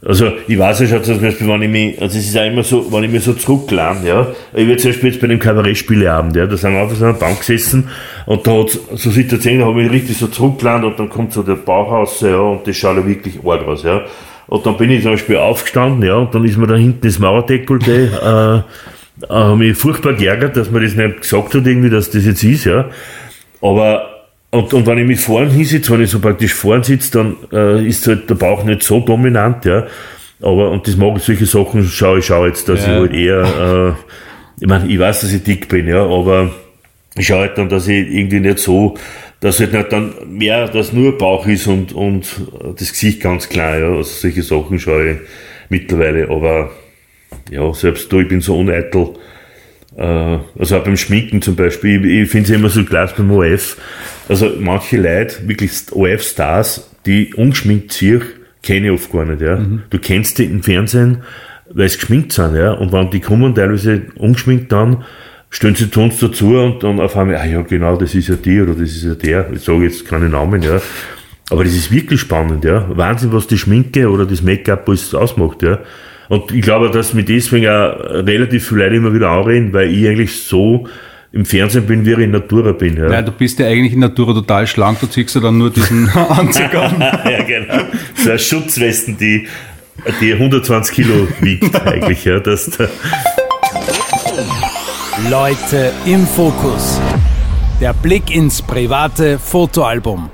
Speaker 1: also ich weiß ja schon zum Beispiel, wenn ich mich, also es ist auch immer so, wenn ich mich so zurücklande, ja, ich werde zum Beispiel jetzt bei dem Kabarettspieleabend, ja, da sind wir auf so einer Bank gesessen und da hat so Situationen, da habe ich richtig so zurückgelandet und dann kommt so der Bauch raus, ja, und das schaut ja wirklich arg aus, ja. Und dann bin ich zum Beispiel aufgestanden, ja, und dann ist mir da hinten das Mauerdekolte, äh, äh, mich furchtbar geärgert, dass man das nicht gesagt hat, irgendwie, dass das jetzt ist, ja. Aber und, und wenn ich mit vorn hinsitze, wenn ich so praktisch vorn sitze, dann äh, ist halt der Bauch nicht so dominant, ja. Aber, und das mag solche Sachen schaue ich schau jetzt, dass ja. ich halt eher, äh, ich meine, ich weiß, dass ich dick bin, ja, aber ich schaue halt dann, dass ich irgendwie nicht so, dass halt nicht dann mehr, dass nur Bauch ist und, und das Gesicht ganz klein, ja. Also solche Sachen schaue ich mittlerweile, aber ja, selbst du, ich bin so uneitel, äh, also auch beim Schminken zum Beispiel, ich, ich finde es immer so klasse beim OF, also manche Leute, wirklich OF-Stars, die ungeschminkt sich, kenne ich oft gar nicht, ja. Mhm. Du kennst die im Fernsehen, weil sie geschminkt sind, ja. Und wenn die kommen, teilweise ungeschminkt dann, stellen sie zu uns dazu und dann auf einmal, ah ja, genau, das ist ja die oder das ist ja der. Ich sage jetzt keine Namen, ja. Aber das ist wirklich spannend, ja. Wahnsinn, was die Schminke oder das Make-up alles ausmacht, ja. Und ich glaube, dass mir deswegen auch relativ viele Leute immer wieder anreden, weil ich eigentlich so im Fernsehen bin, wie ich in Natura bin. Ja.
Speaker 3: Nein, du bist ja eigentlich in Natura total schlank, du ziehst ja dann nur diesen Anzug an.
Speaker 1: ja, genau. So eine Schutzwesten, die, die 120 Kilo wiegt eigentlich. Ja, dass
Speaker 2: Leute im Fokus. Der Blick ins private Fotoalbum.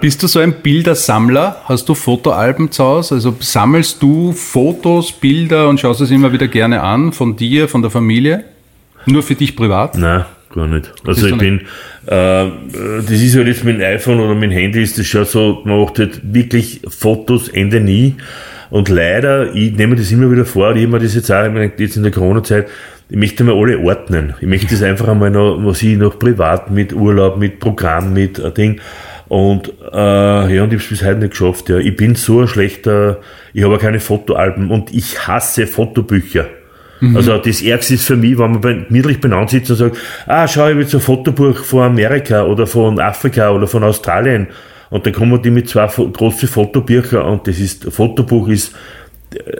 Speaker 3: Bist du so ein Bildersammler? Hast du Fotoalben zu Hause? Also sammelst du Fotos, Bilder und schaust es immer wieder gerne an von dir, von der Familie? Nur für dich privat?
Speaker 1: Nein, gar nicht. Also ich bin, äh, das ist halt jetzt mit dem iPhone oder mit dem Handy ist das schon so, man macht halt wirklich Fotos Ende nie. Und leider, ich nehme das immer wieder vor, ich habe mir das jetzt auch jetzt in der Corona-Zeit, ich möchte mal alle ordnen. Ich möchte das einfach einmal noch, was ich noch privat mit Urlaub, mit Programm, mit ein Ding. Und äh, ja, und ich habe es bis heute nicht geschafft. Ja. Ich bin so ein schlechter, ich habe keine Fotoalben und ich hasse Fotobücher. Mhm. Also das Ärgste ist für mich, wenn man bei, niedrig benannt sitzt und sagt, ah, schau, ich habe jetzt ein Fotobuch von Amerika oder von Afrika oder von Australien. Und dann kommen die mit zwei großen Fotobüchern und das ist, Fotobuch ist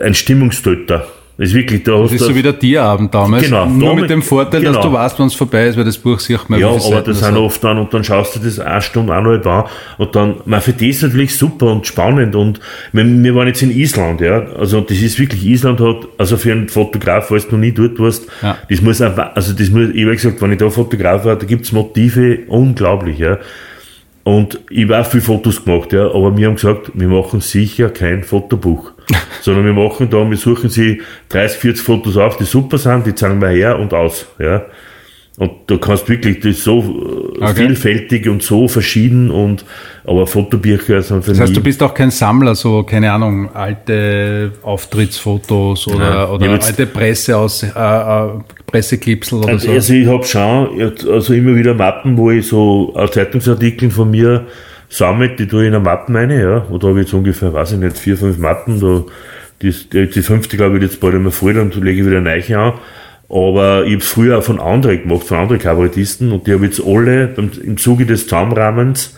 Speaker 1: ein Stimmungstöter.
Speaker 3: Das ist wirklich, da das ist so wie der Tierabend damals. Genau. Nur damit, mit dem Vorteil, genau. dass du weißt, wann es vorbei ist, weil das Buch sieht
Speaker 1: man Ja, aber Seiten das sind oft dann, und dann schaust du das eine Stunde, eineinhalb an, und dann, man, für das natürlich super und spannend, und wir, wir waren jetzt in Island, ja, also, das ist wirklich, Island hat, also für einen Fotograf, falls du noch nie dort warst, ja. das muss einfach, also das muss, ich habe gesagt, wenn ich da Fotograf war, da gibt's Motive, unglaublich, ja. Und ich habe auch viele Fotos gemacht, ja, aber wir haben gesagt, wir machen sicher kein Fotobuch. sondern wir machen da, wir suchen sie 30, 40 Fotos auf, die super sind, die zeigen wir her und aus, ja. Und du kannst wirklich, das ist so äh, okay. vielfältig und so verschieden und, aber Fotobücher sind
Speaker 3: für Das heißt, du bist auch kein Sammler, so, keine Ahnung, alte Auftrittsfotos oder, oder alte Presse aus, äh, äh, Presseklipsel oder
Speaker 1: also,
Speaker 3: so?
Speaker 1: Also ich habe schon, also immer wieder Mappen, wo ich so Zeitungsartikel von mir sammelt, die tue ich in eine Mappen rein, ja. Oder habe ich jetzt ungefähr, weiß ich nicht, vier, fünf Mappen, da, die, die, fünfte, glaube ich, jetzt bald einmal voll, dann lege ich wieder eine an. Aber ich habe früher auch von anderen gemacht, von anderen Kabarettisten und die habe jetzt alle im Zuge des Zusammenrahmens,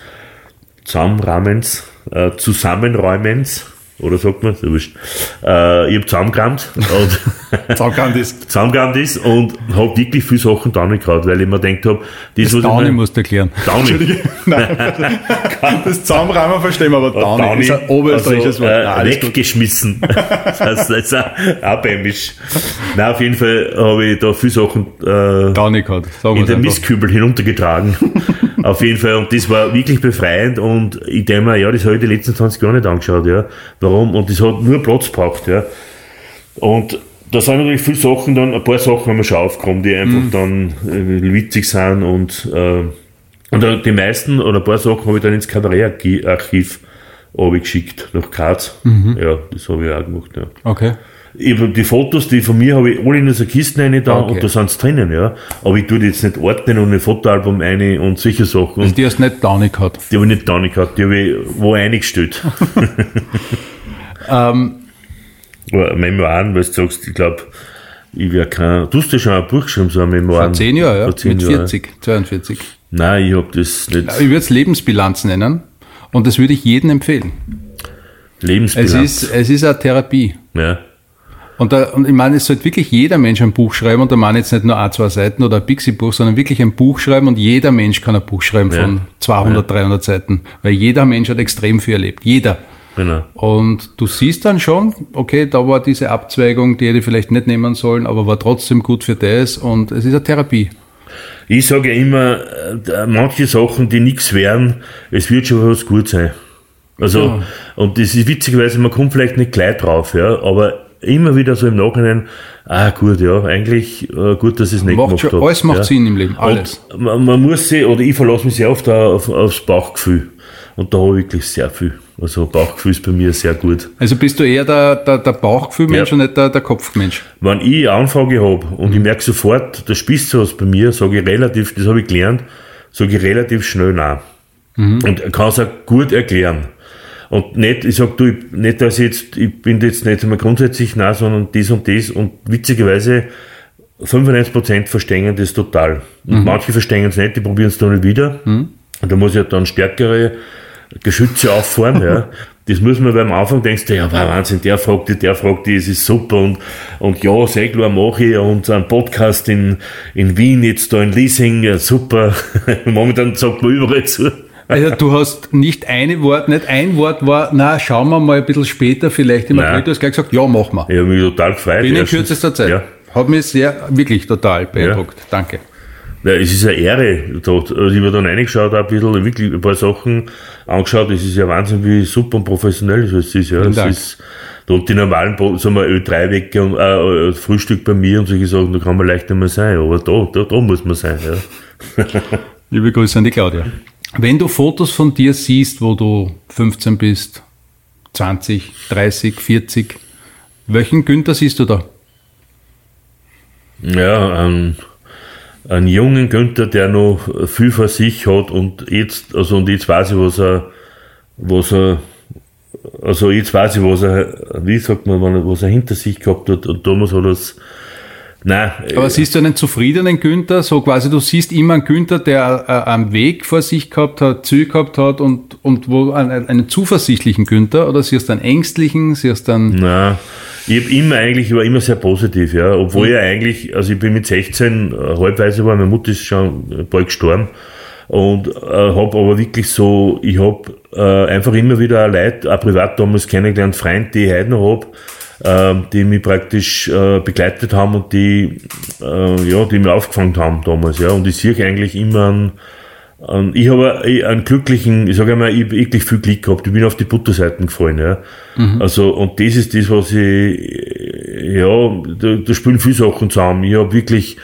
Speaker 1: Zusammenrahmens, äh, Zusammenräumens, oder sagt man, so wurscht, äh, ich habe zusammengerammt und zusammengerammt ist. zusammengerammt ist und habe wirklich viele Sachen da nicht gehabt, weil ich mir gedacht habe,
Speaker 3: das, das Downy musst du erklären.
Speaker 1: Downy.
Speaker 3: Nein, das Zusammenreimen verstehen wir, aber Downy, Downy ist ein
Speaker 1: oberösterreichisches also, Wort. Äh, weggeschmissen. das heißt, das ist auch bämisch. Nein, auf jeden Fall habe ich da viele Sachen äh,
Speaker 3: Downy gehabt.
Speaker 1: In den Mistkübel hinuntergetragen. Auf jeden Fall, und das war wirklich befreiend und ich denke mir, ja, das habe ich die letzten 20 Jahre nicht angeschaut, ja. Warum? Und das hat nur Platz gebraucht, ja. Und da sind natürlich viele Sachen dann, ein paar Sachen haben wir schon aufgekommen, die einfach mhm. dann äh, witzig sind und, äh, und die meisten oder ein paar Sachen habe ich dann ins Kabarettarchiv geschickt, nach Graz. Mhm. Ja, das habe ich auch gemacht, ja.
Speaker 3: Okay.
Speaker 1: Ich, die Fotos, die von mir habe ich alle in so Kisten rein da okay. und da sind sie drinnen, ja. Aber ich tue die jetzt nicht ordnen und ein Fotoalbum rein und solche Sachen.
Speaker 3: Also die hast du nicht da nicht gehabt?
Speaker 1: Die habe ich nicht da nicht gehabt, die habe ich wo eingestellt. ähm, Memoiren, weil du sagst, ich glaube, ich wäre kein. Du hast ja schon ein Buch geschrieben, so ein Memoiren.
Speaker 3: Vor zehn Jahren, ja. Vor zehn mit 40, Jahr. 42.
Speaker 1: Nein, ich habe das nicht.
Speaker 3: Ich würde es Lebensbilanz nennen und das würde ich jedem empfehlen.
Speaker 1: Lebensbilanz.
Speaker 3: Es ist, es ist eine Therapie.
Speaker 1: Ja.
Speaker 3: Und, da, und ich meine, es sollte wirklich jeder Mensch ein Buch schreiben und da meine ich jetzt nicht nur ein, zwei Seiten oder ein Pixie-Buch, sondern wirklich ein Buch schreiben und jeder Mensch kann ein Buch schreiben ja. von 200, ja. 300 Seiten, weil jeder Mensch hat extrem viel erlebt. Jeder. Genau. Und du siehst dann schon, okay, da war diese Abzweigung, die hätte ich vielleicht nicht nehmen sollen, aber war trotzdem gut für das und es ist eine Therapie.
Speaker 1: Ich sage ja immer, äh, manche Sachen, die nichts wären, es wird schon was gut sein. Also,
Speaker 3: Ja.
Speaker 1: und das ist witzigerweise, man kommt vielleicht nicht gleich drauf, ja, aber immer wieder so im Nachhinein, ah gut, ja, eigentlich äh, gut, dass ich es nicht
Speaker 3: Macht
Speaker 1: gemacht
Speaker 3: schon,
Speaker 1: habe.
Speaker 3: alles macht
Speaker 1: ja.
Speaker 3: Sinn im Leben, alles.
Speaker 1: Und man, man muss sich, oder ich verlasse mich sehr oft auf, aufs Bauchgefühl. Und da habe ich wirklich sehr viel. Also Bauchgefühl ist bei mir sehr gut.
Speaker 3: Also bist du eher der, der, der Bauchgefühlmensch
Speaker 1: Ja.
Speaker 3: und nicht der, der Kopfmensch.
Speaker 1: Wenn ich eine Anfrage habe und
Speaker 3: Mhm.
Speaker 1: ich merke sofort, da spießt was bei mir, sage ich relativ, das habe ich gelernt, sage ich relativ schnell nein.
Speaker 3: Mhm.
Speaker 1: Und kann es auch gut erklären. Und nicht, ich sage, du, ich, nicht, dass ich jetzt, ich bin jetzt nicht einmal grundsätzlich nein, sondern das und das und witzigerweise 95% verstehen das total. Und manche verstehen es nicht, die probieren es dann nicht wieder. Und da muss ich halt dann stärkere Geschütze auffahren, ja. Das muss man beim Anfang denkst du, ja, war Wahnsinn, der fragt die, der fragt die, es ist super und, und ja, sehr klar mache ich und einen Podcast in, in Wien, jetzt da in Leasing, ja, super. Momentan sagt man überall zu.
Speaker 3: Also du hast nicht eine Wort, nicht ein Wort war, na, schauen wir mal ein bisschen später, vielleicht im. April. Du hast gleich gesagt, ja, mach mal.
Speaker 1: Ich habe mich total gefreut.
Speaker 3: Binnen
Speaker 1: Erstens-
Speaker 3: kürzester Zeit.
Speaker 1: Ja.
Speaker 3: Hat mich sehr, wirklich total beeindruckt. Danke.
Speaker 1: Ja, es ist eine Ehre. Da, also ich habe dann reingeschaut, ein bisschen, wirklich ein paar Sachen angeschaut. Es ist ja Wahnsinn, wie super und professionell es ist. Ja. Es ist, da die normalen, sagen wir, Ö3 weg und äh, äh, Frühstück bei mir und solche Sachen, da kann man leicht nicht mehr sein. Aber da, da, da muss man sein. Ja.
Speaker 3: Liebe Grüße an die Claudia. Wenn du Fotos von dir siehst, wo du 15 bist, 20, 30, 40, welchen Günther siehst du da?
Speaker 1: Ja, einen, einen jungen Günther, der noch viel vor sich hat und jetzt, also und jetzt weiß ich, was er, was er, also jetzt weiß ich, was er, wie sagt man, was er hinter sich gehabt hat und damals hat er es, nein,
Speaker 3: Aber siehst du einen zufriedenen Günther? So quasi, du siehst immer einen Günther, der äh, einen Weg vor sich gehabt hat, Ziel gehabt hat und, und wo einen, einen zuversichtlichen Günther? Oder siehst du einen ängstlichen, siehst du einen,
Speaker 1: Nein, ich hab immer eigentlich, ich war immer sehr positiv, ja. Obwohl ich eigentlich, also ich bin mit 16 äh, halbweise war, meine Mutter ist schon bald gestorben. Und äh, habe aber wirklich so, ich habe äh, einfach immer wieder Leute, auch privat damals kennengelernt, Freunde, die ich heute noch hab, äh, die mich praktisch äh, begleitet haben und die, äh, ja, die mich aufgefangen haben damals, ja. Und ich sehe eigentlich immer einen, ähm, Ich habe einen glücklichen, ich sage einmal, ich habe wirklich viel Glück gehabt. Ich bin auf die Butterseiten gefallen, ja. Also, und das ist das, was ich, ja, da, da spielen viele Sachen zusammen. Ich habe wirklich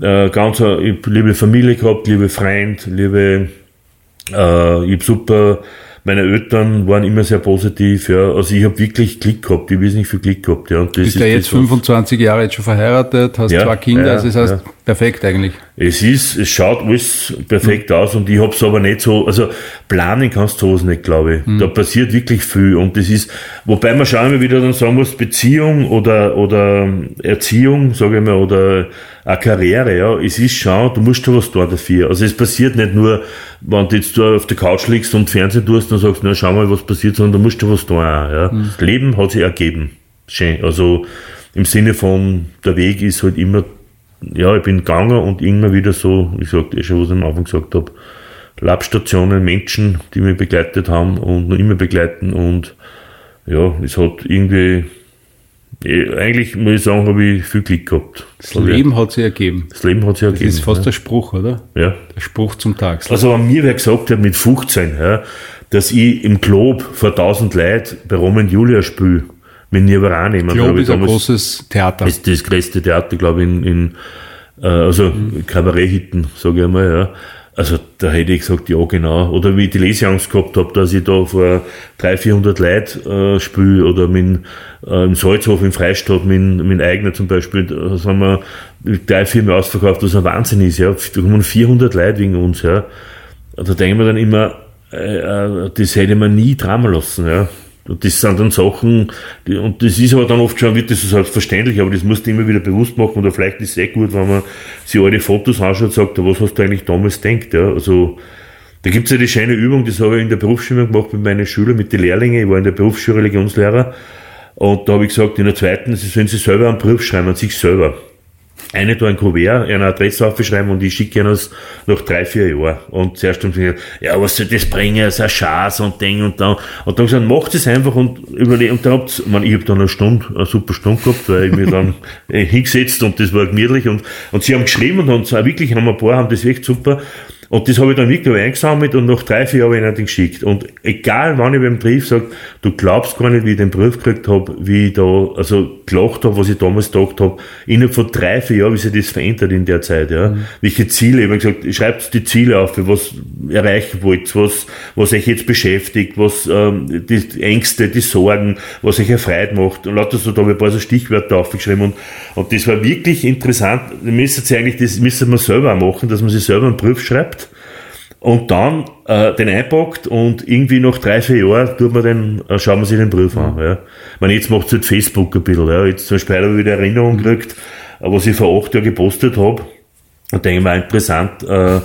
Speaker 1: äh, ganz, eine- ich liebe Familie gehabt, liebe Freund, liebe, äh, ich habe super, meine Eltern waren immer sehr positiv, ja. Also ich habe wirklich Glück gehabt, ich habe nicht viel Glück gehabt, ja. Und das
Speaker 3: bist
Speaker 1: ist
Speaker 3: ja jetzt
Speaker 1: das, was-
Speaker 3: 25 Jahre jetzt schon verheiratet, hast
Speaker 1: Ja,
Speaker 3: zwei Kinder,
Speaker 1: ja,
Speaker 3: also das heißt,
Speaker 1: ja.
Speaker 3: perfekt eigentlich.
Speaker 1: Es ist, es schaut alles perfekt aus und ich hab's aber nicht so, also planen kannst du sowas nicht, glaube ich. Da passiert wirklich viel und das ist, wobei man schon immer wieder dann sagen muss, Beziehung oder, oder Erziehung, sage ich mal, oder eine Karriere, ja, es ist schon, du musst schon was tun dafür. Also es passiert nicht nur, wenn du jetzt da auf der Couch liegst und Fernsehen tust und sagst, na schau mal, was passiert, sondern du musst schon was tun, ja. Das Leben hat sich ergeben. Schön. Also im Sinne von, der Weg ist halt immer ja, ich bin gegangen und immer wieder so, ich sagte eh schon, was ich am Anfang gesagt habe, Labstationen, Menschen, die mich begleitet haben und noch immer begleiten und ja, es hat irgendwie, eigentlich muss ich sagen, habe ich viel Glück gehabt.
Speaker 3: Das Leben hat sich ergeben.
Speaker 1: das Leben hat sich
Speaker 3: Das
Speaker 1: ergeben.
Speaker 3: ist fast
Speaker 1: ja.
Speaker 3: der Spruch, oder?
Speaker 1: ja.
Speaker 3: Der Spruch zum Tag.
Speaker 1: Also wenn mir wer gesagt hat mit 15, ja, dass ich im Glob vor 1000 Leuten bei Roman Julia spiele, mit Nirvana nehmen,
Speaker 3: Glob ist ein großes Theater.
Speaker 1: ist das größte Theater, glaube ich, in, in äh, also Kabaretthitten, sage ich einmal, ja. Also da hätte ich gesagt, ja genau. Oder wie ich die Leseangst gehabt habe, dass ich da vor 300, 400 Leute äh, spiele oder mit, äh, im Salzhof im Freistaat mit, mit eigener zum Beispiel, da sind wir drei, Mal ausverkauft, was ein Wahnsinn ist, ja. Da kommen 400 Leute wegen uns, ja. Da denken wir dann immer, äh, äh, das hätte man nie trauen lassen, ja. Und das sind dann Sachen, die, und das ist aber dann oft schon, wird das so selbstverständlich, aber das musst du immer wieder bewusst machen, oder vielleicht ist es sehr gut, wenn man sich alte Fotos anschaut und sagt, was hast du eigentlich damals gedacht, ja. Also, da gibt's ja die schöne Übung, das habe ich in der Berufsschule gemacht mit meinen Schülern, mit den Lehrlingen, ich war in der Berufsschule Religionslehrer, und da habe ich gesagt, in der zweiten, sie sollen sich selber einen Brief schreiben an sich selber eine da ein Kuvert, eine Adresse aufschreiben und ich schicke ihnen das nach drei, vier Jahren. Und zuerst haben sie gesagt, ja, was soll das bringen, so ein Schatz und Ding und dann. Und dann gesagt, macht es einfach und überlegt, und dann habt's, ich, ich habe dann eine Stunde, eine super Stunde gehabt, weil ich mir dann äh, hingesetzt und das war gemütlich und, und sie haben geschrieben und haben wirklich, haben ein paar, haben das echt super. Und das habe ich dann wirklich eingesammelt und nach drei, vier Jahren habe ich ihn geschickt. Und egal wann ich beim Brief sage, du glaubst gar nicht, wie ich den Brief gekriegt habe, wie ich da, also gelacht habe, was ich damals gedacht habe, innerhalb von drei, vier Jahren, wie sich das verändert in der Zeit, ja. Mhm. Welche Ziele, ich habe gesagt, schreibt die Ziele auf, was erreichen wollt, was, was euch jetzt beschäftigt, was, ähm, die Ängste, die Sorgen, was euch erfreut macht. Und lauter so, da habe ich ein paar so Stichwörter aufgeschrieben und, und das war wirklich interessant. Ihr müsst eigentlich, das müsste man selber machen, dass man sich selber einen Brief schreibt und dann äh, den einpackt und irgendwie nach drei, vier Jahren tut man den, äh, schauen wir sich den Brief an. Ja. Ich meine, jetzt macht es halt Facebook ein bisschen. Ja. Jetzt zum Beispiel habe ich wieder Erinnerung gekriegt, äh, was ich vor acht Jahren gepostet habe. Und denke mir interessant, äh,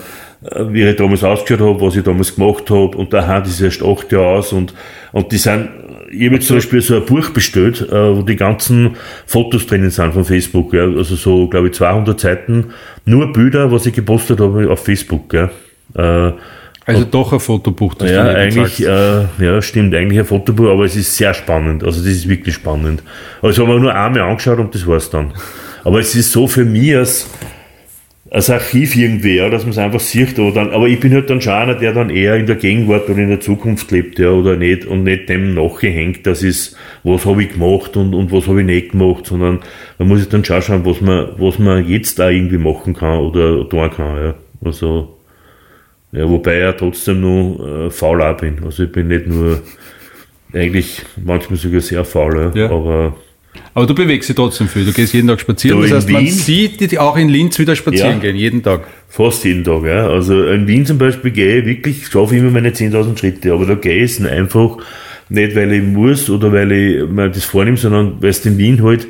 Speaker 1: wie ich damals ausgeschaut habe, was ich damals gemacht habe. Und da das ist erst acht Jahre aus und, und die sind, ich habe jetzt zum Beispiel so ein Buch bestellt, äh, wo die ganzen Fotos drinnen sind von Facebook. Ja. Also so, glaube ich, 200 Seiten, nur Bilder, was ich gepostet habe auf Facebook. Ja.
Speaker 3: Äh, also doch ein Fotobuch,
Speaker 1: das ja, du eigentlich, äh, ja, stimmt, eigentlich ein Fotobuch, aber es ist sehr spannend. Also das ist wirklich spannend. Also haben wir nur einmal angeschaut und das war's dann. Aber es ist so für mich als, als Archiv irgendwie, ja, dass man es einfach sieht. Oder dann, aber ich bin halt dann schon einer, der dann eher in der Gegenwart oder in der Zukunft lebt, ja, oder nicht, und nicht dem nachgehängt, das ist, was habe ich gemacht und, und was habe ich nicht gemacht, sondern man muss sich dann schon schauen, was man, was man jetzt da irgendwie machen kann oder tun kann, ja. Also, ja, wobei ich ja trotzdem nur äh, faul auch bin. Also ich bin nicht nur eigentlich manchmal sogar sehr faul, ja. aber
Speaker 3: aber du bewegst dich trotzdem viel. Du gehst jeden Tag spazieren. Das heißt, Wien, man sieht dich auch in Linz wieder spazieren ja, gehen, jeden Tag.
Speaker 1: Fast jeden Tag, ja. Also in Wien zum Beispiel gehe ich wirklich, schaffe ich immer meine 10.000 Schritte, aber da gehe ich einfach nicht, weil ich muss oder weil ich mir das vornehme, sondern weil es in Wien halt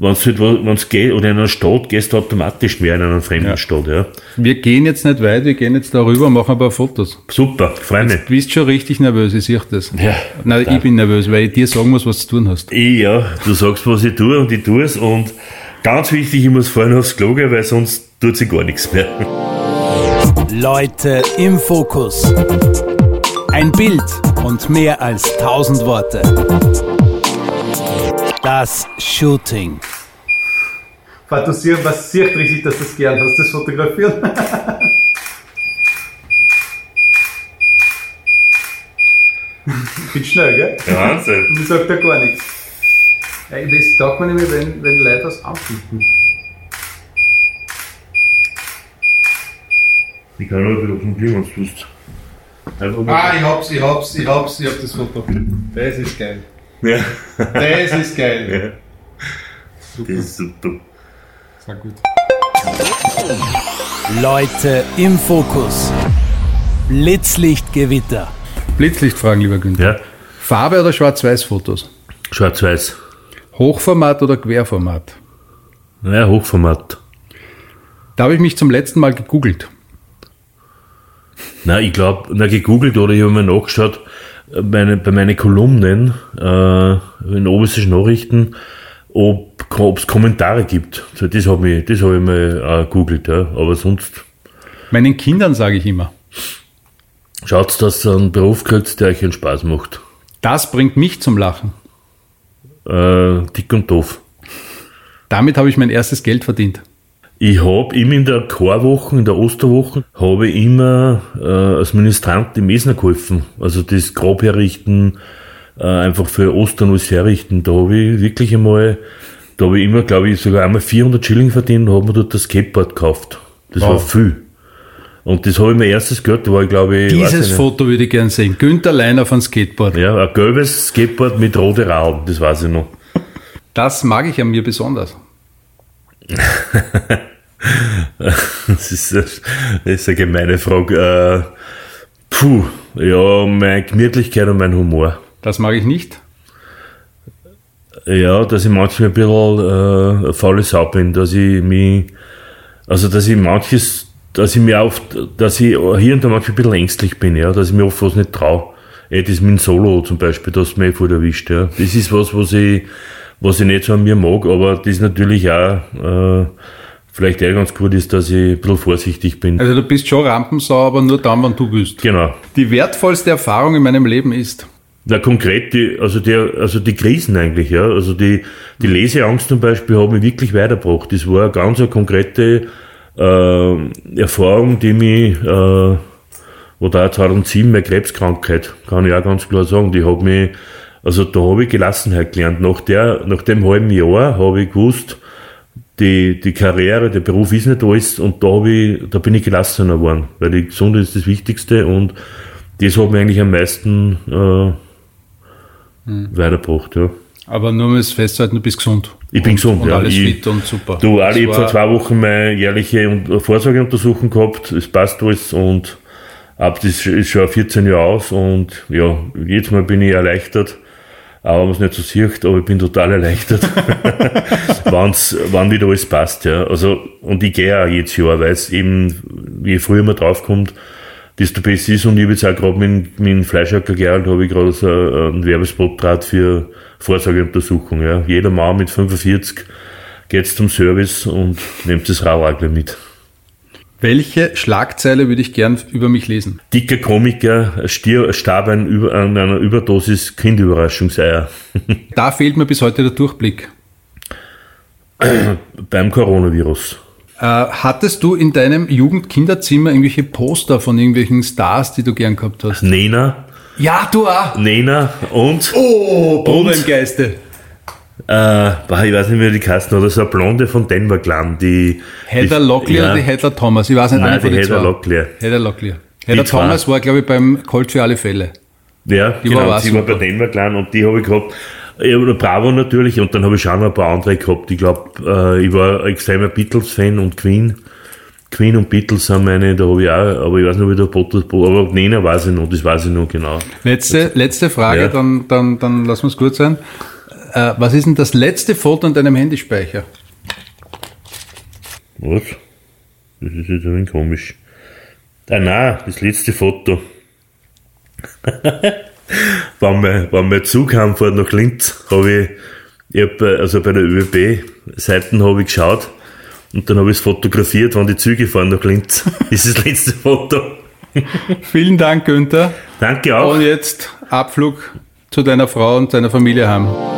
Speaker 1: wenn es halt, geht, oder in einer Stadt gehst du automatisch mehr in einer fremden ja. Stadt, ja.
Speaker 3: Wir gehen jetzt nicht weit, wir gehen jetzt darüber und machen ein paar Fotos.
Speaker 1: Super, Freunde.
Speaker 3: Du bist schon richtig nervös, ich sehe das.
Speaker 1: Ja.
Speaker 3: Nein, ich bin nervös, weil ich dir sagen muss, was du tun hast.
Speaker 1: Ich, ja, du sagst, was ich tue und ich tue es und ganz wichtig, ich muss vorhin aufs Klo gehen, weil sonst tut sich gar nichts mehr.
Speaker 2: Leute im Fokus. Ein Bild und mehr als tausend Worte. Das Shooting.
Speaker 3: Fantasieren, was sehr richtig, dass du das gern hast, das Fotografieren. ich bin schnell, gell?
Speaker 1: Ja, Wahnsinn.
Speaker 3: Und ich sag da gar nichts. Das taugt man nämlich, wenn, wenn Leute was anbieten.
Speaker 1: Ich kann nur wieder auf den tust.
Speaker 3: Ah, ich hab's, ich hab's, ich hab's, ich hab das Foto. Das ist geil. Ja. Das ist geil. Ja.
Speaker 1: Super. Das ist super.
Speaker 3: Das war gut.
Speaker 2: Leute im Fokus. Blitzlichtgewitter.
Speaker 3: Blitzlichtfragen, lieber Günther. Ja. Farbe oder Schwarz-Weiß-Fotos?
Speaker 1: Schwarz-Weiß.
Speaker 3: Hochformat oder Querformat?
Speaker 1: Ja, Hochformat.
Speaker 3: Da habe ich mich zum letzten Mal gegoogelt.
Speaker 1: Na, ich glaube, na gegoogelt oder ich habe mir nachgeschaut, meine, bei meinen Kolumnen äh, in obersten Nachrichten, ob es Kommentare gibt. Das habe ich, das hab ich mal äh, googelt, ja. aber sonst.
Speaker 3: Meinen Kindern sage ich immer.
Speaker 1: Schaut, dass ihr einen Beruf kriegt, der euch einen Spaß macht.
Speaker 3: Das bringt mich zum Lachen.
Speaker 1: Äh, dick und doof.
Speaker 3: Damit habe ich mein erstes Geld verdient.
Speaker 1: Ich habe immer in der Chorwoche, in der Osterwoche, habe ich immer äh, als Ministrant die Mesner geholfen. Also das Grab herrichten, äh, einfach für Ostern alles herrichten. Da habe ich wirklich einmal, da habe ich immer, glaube ich, sogar einmal 400 Schilling verdient und habe mir dort das Skateboard gekauft. Das wow. war viel. Und das habe ich mein erstes gehört, da war ich glaube ich.
Speaker 3: Dieses Foto würde ich gerne sehen. Günther Leiner von Skateboard.
Speaker 1: Ja, ein gelbes Skateboard mit roten Raden, das weiß ich noch.
Speaker 3: Das mag ich an mir besonders.
Speaker 1: das, ist, das ist eine gemeine Frage. Äh, puh, ja, meine Gemütlichkeit und mein Humor.
Speaker 3: Das mag ich nicht.
Speaker 1: Ja, dass ich manchmal ein bisschen äh, faule Sau bin, dass ich mich, also dass ich manches, dass ich mir oft, dass ich hier und da manchmal ein bisschen ängstlich bin, ja, dass ich mir oft was nicht traue. Ey, das mit dem Solo zum Beispiel, das mir voll erwischt, ja. Das ist was, was ich, was ich nicht so an mir mag, aber das ist natürlich auch, äh, vielleicht eher ganz gut ist, dass ich ein bisschen vorsichtig bin.
Speaker 3: Also du bist schon Rampensau, aber nur dann, wenn du willst.
Speaker 1: Genau.
Speaker 3: Die wertvollste Erfahrung in meinem Leben ist?
Speaker 1: Na, konkret, die, also, die, also die Krisen eigentlich, ja. Also die, die Leseangst zum Beispiel hat mich wirklich weitergebracht. Das war eine ganz eine konkrete äh, Erfahrung, die mich, äh, da 2007 meine Krebskrankheit, kann ich auch ganz klar sagen, die hat mich, also da habe ich Gelassenheit gelernt. Nach, der, nach dem halben Jahr habe ich gewusst, die, die Karriere, der Beruf ist nicht alles und da, ich, da bin ich gelassener geworden, weil die Gesundheit ist das Wichtigste und das hat mich eigentlich am meisten äh, hm. weitergebracht. Ja.
Speaker 3: Aber nur um es festzuhalten, du bist gesund.
Speaker 1: Ich bin gesund,
Speaker 3: und
Speaker 1: ja.
Speaker 3: alles
Speaker 1: ich,
Speaker 3: fit und super.
Speaker 1: Du, ich habe vor zwei Wochen meine jährliche Vorsorgeuntersuchung gehabt. Es passt alles und ab das ist schon 14 Jahre aus und ja, jedes Mal bin ich erleichtert. Wenn man es nicht so sieht, aber ich bin total erleichtert, wenn's, wann wieder alles passt. Ja. Also, und ich gehe auch jedes Jahr, weil es eben, je früher man draufkommt, desto besser ist. Und ich habe jetzt auch gerade mit, mit dem Fleischhacker Gerald, habe ich gerade so einen Werbespot draht für Vorsorgeuntersuchung. Ja. Jeder Mann mit 45 geht zum Service und nimmt das Rauhagler mit.
Speaker 3: Welche Schlagzeile würde ich gern über mich lesen?
Speaker 1: Dicker Komiker stier, starb an, an einer Überdosis Kindüberraschungseier.
Speaker 3: da fehlt mir bis heute der Durchblick.
Speaker 1: Beim Coronavirus.
Speaker 3: Äh, hattest du in deinem Jugendkinderzimmer irgendwelche Poster von irgendwelchen Stars, die du gern gehabt hast?
Speaker 1: Nena.
Speaker 3: Ja, du auch.
Speaker 1: Nena und.
Speaker 3: Oh, Bruder im Geiste.
Speaker 1: Äh, ich weiß nicht mehr, wie die Kasten oder so eine Blonde von Denver Clan, die.
Speaker 3: Heather Locklear ja, oder die Heather Thomas? Ich weiß nicht,
Speaker 1: Nein, die, die Heather Locklear.
Speaker 3: Heather Locklear. Heather Thomas war, glaube ich, beim Colt für alle Fälle.
Speaker 1: Ja, die genau, war sie war bei Denver Clan und die habe ich gehabt. Ja, Bravo natürlich und dann habe ich schon noch ein paar andere gehabt. Ich glaube, äh, ich war ein extremer Beatles-Fan und Queen. Queen und Beatles sind meine, da habe ich auch, aber ich weiß nicht, ob ich da Potter, aber Nena weiß ich noch, das weiß ich noch genau.
Speaker 3: Letzte, letzte Frage, ja. dann, dann, dann lassen wir es gut sein. Äh, was ist denn das letzte Foto an deinem Handyspeicher?
Speaker 1: Was? Das ist jetzt ein wenig komisch. Ah nein, das letzte Foto. wenn, wir, wenn wir Zug haben fährt nach Linz, habe ich, ich hab, also bei der ÖBB-Seiten habe ich geschaut und dann habe ich es fotografiert, wann die Züge fahren nach Linz. Das ist das letzte Foto.
Speaker 3: Vielen Dank, Günther.
Speaker 1: Danke auch.
Speaker 3: Und jetzt Abflug zu deiner Frau und deiner Familie haben.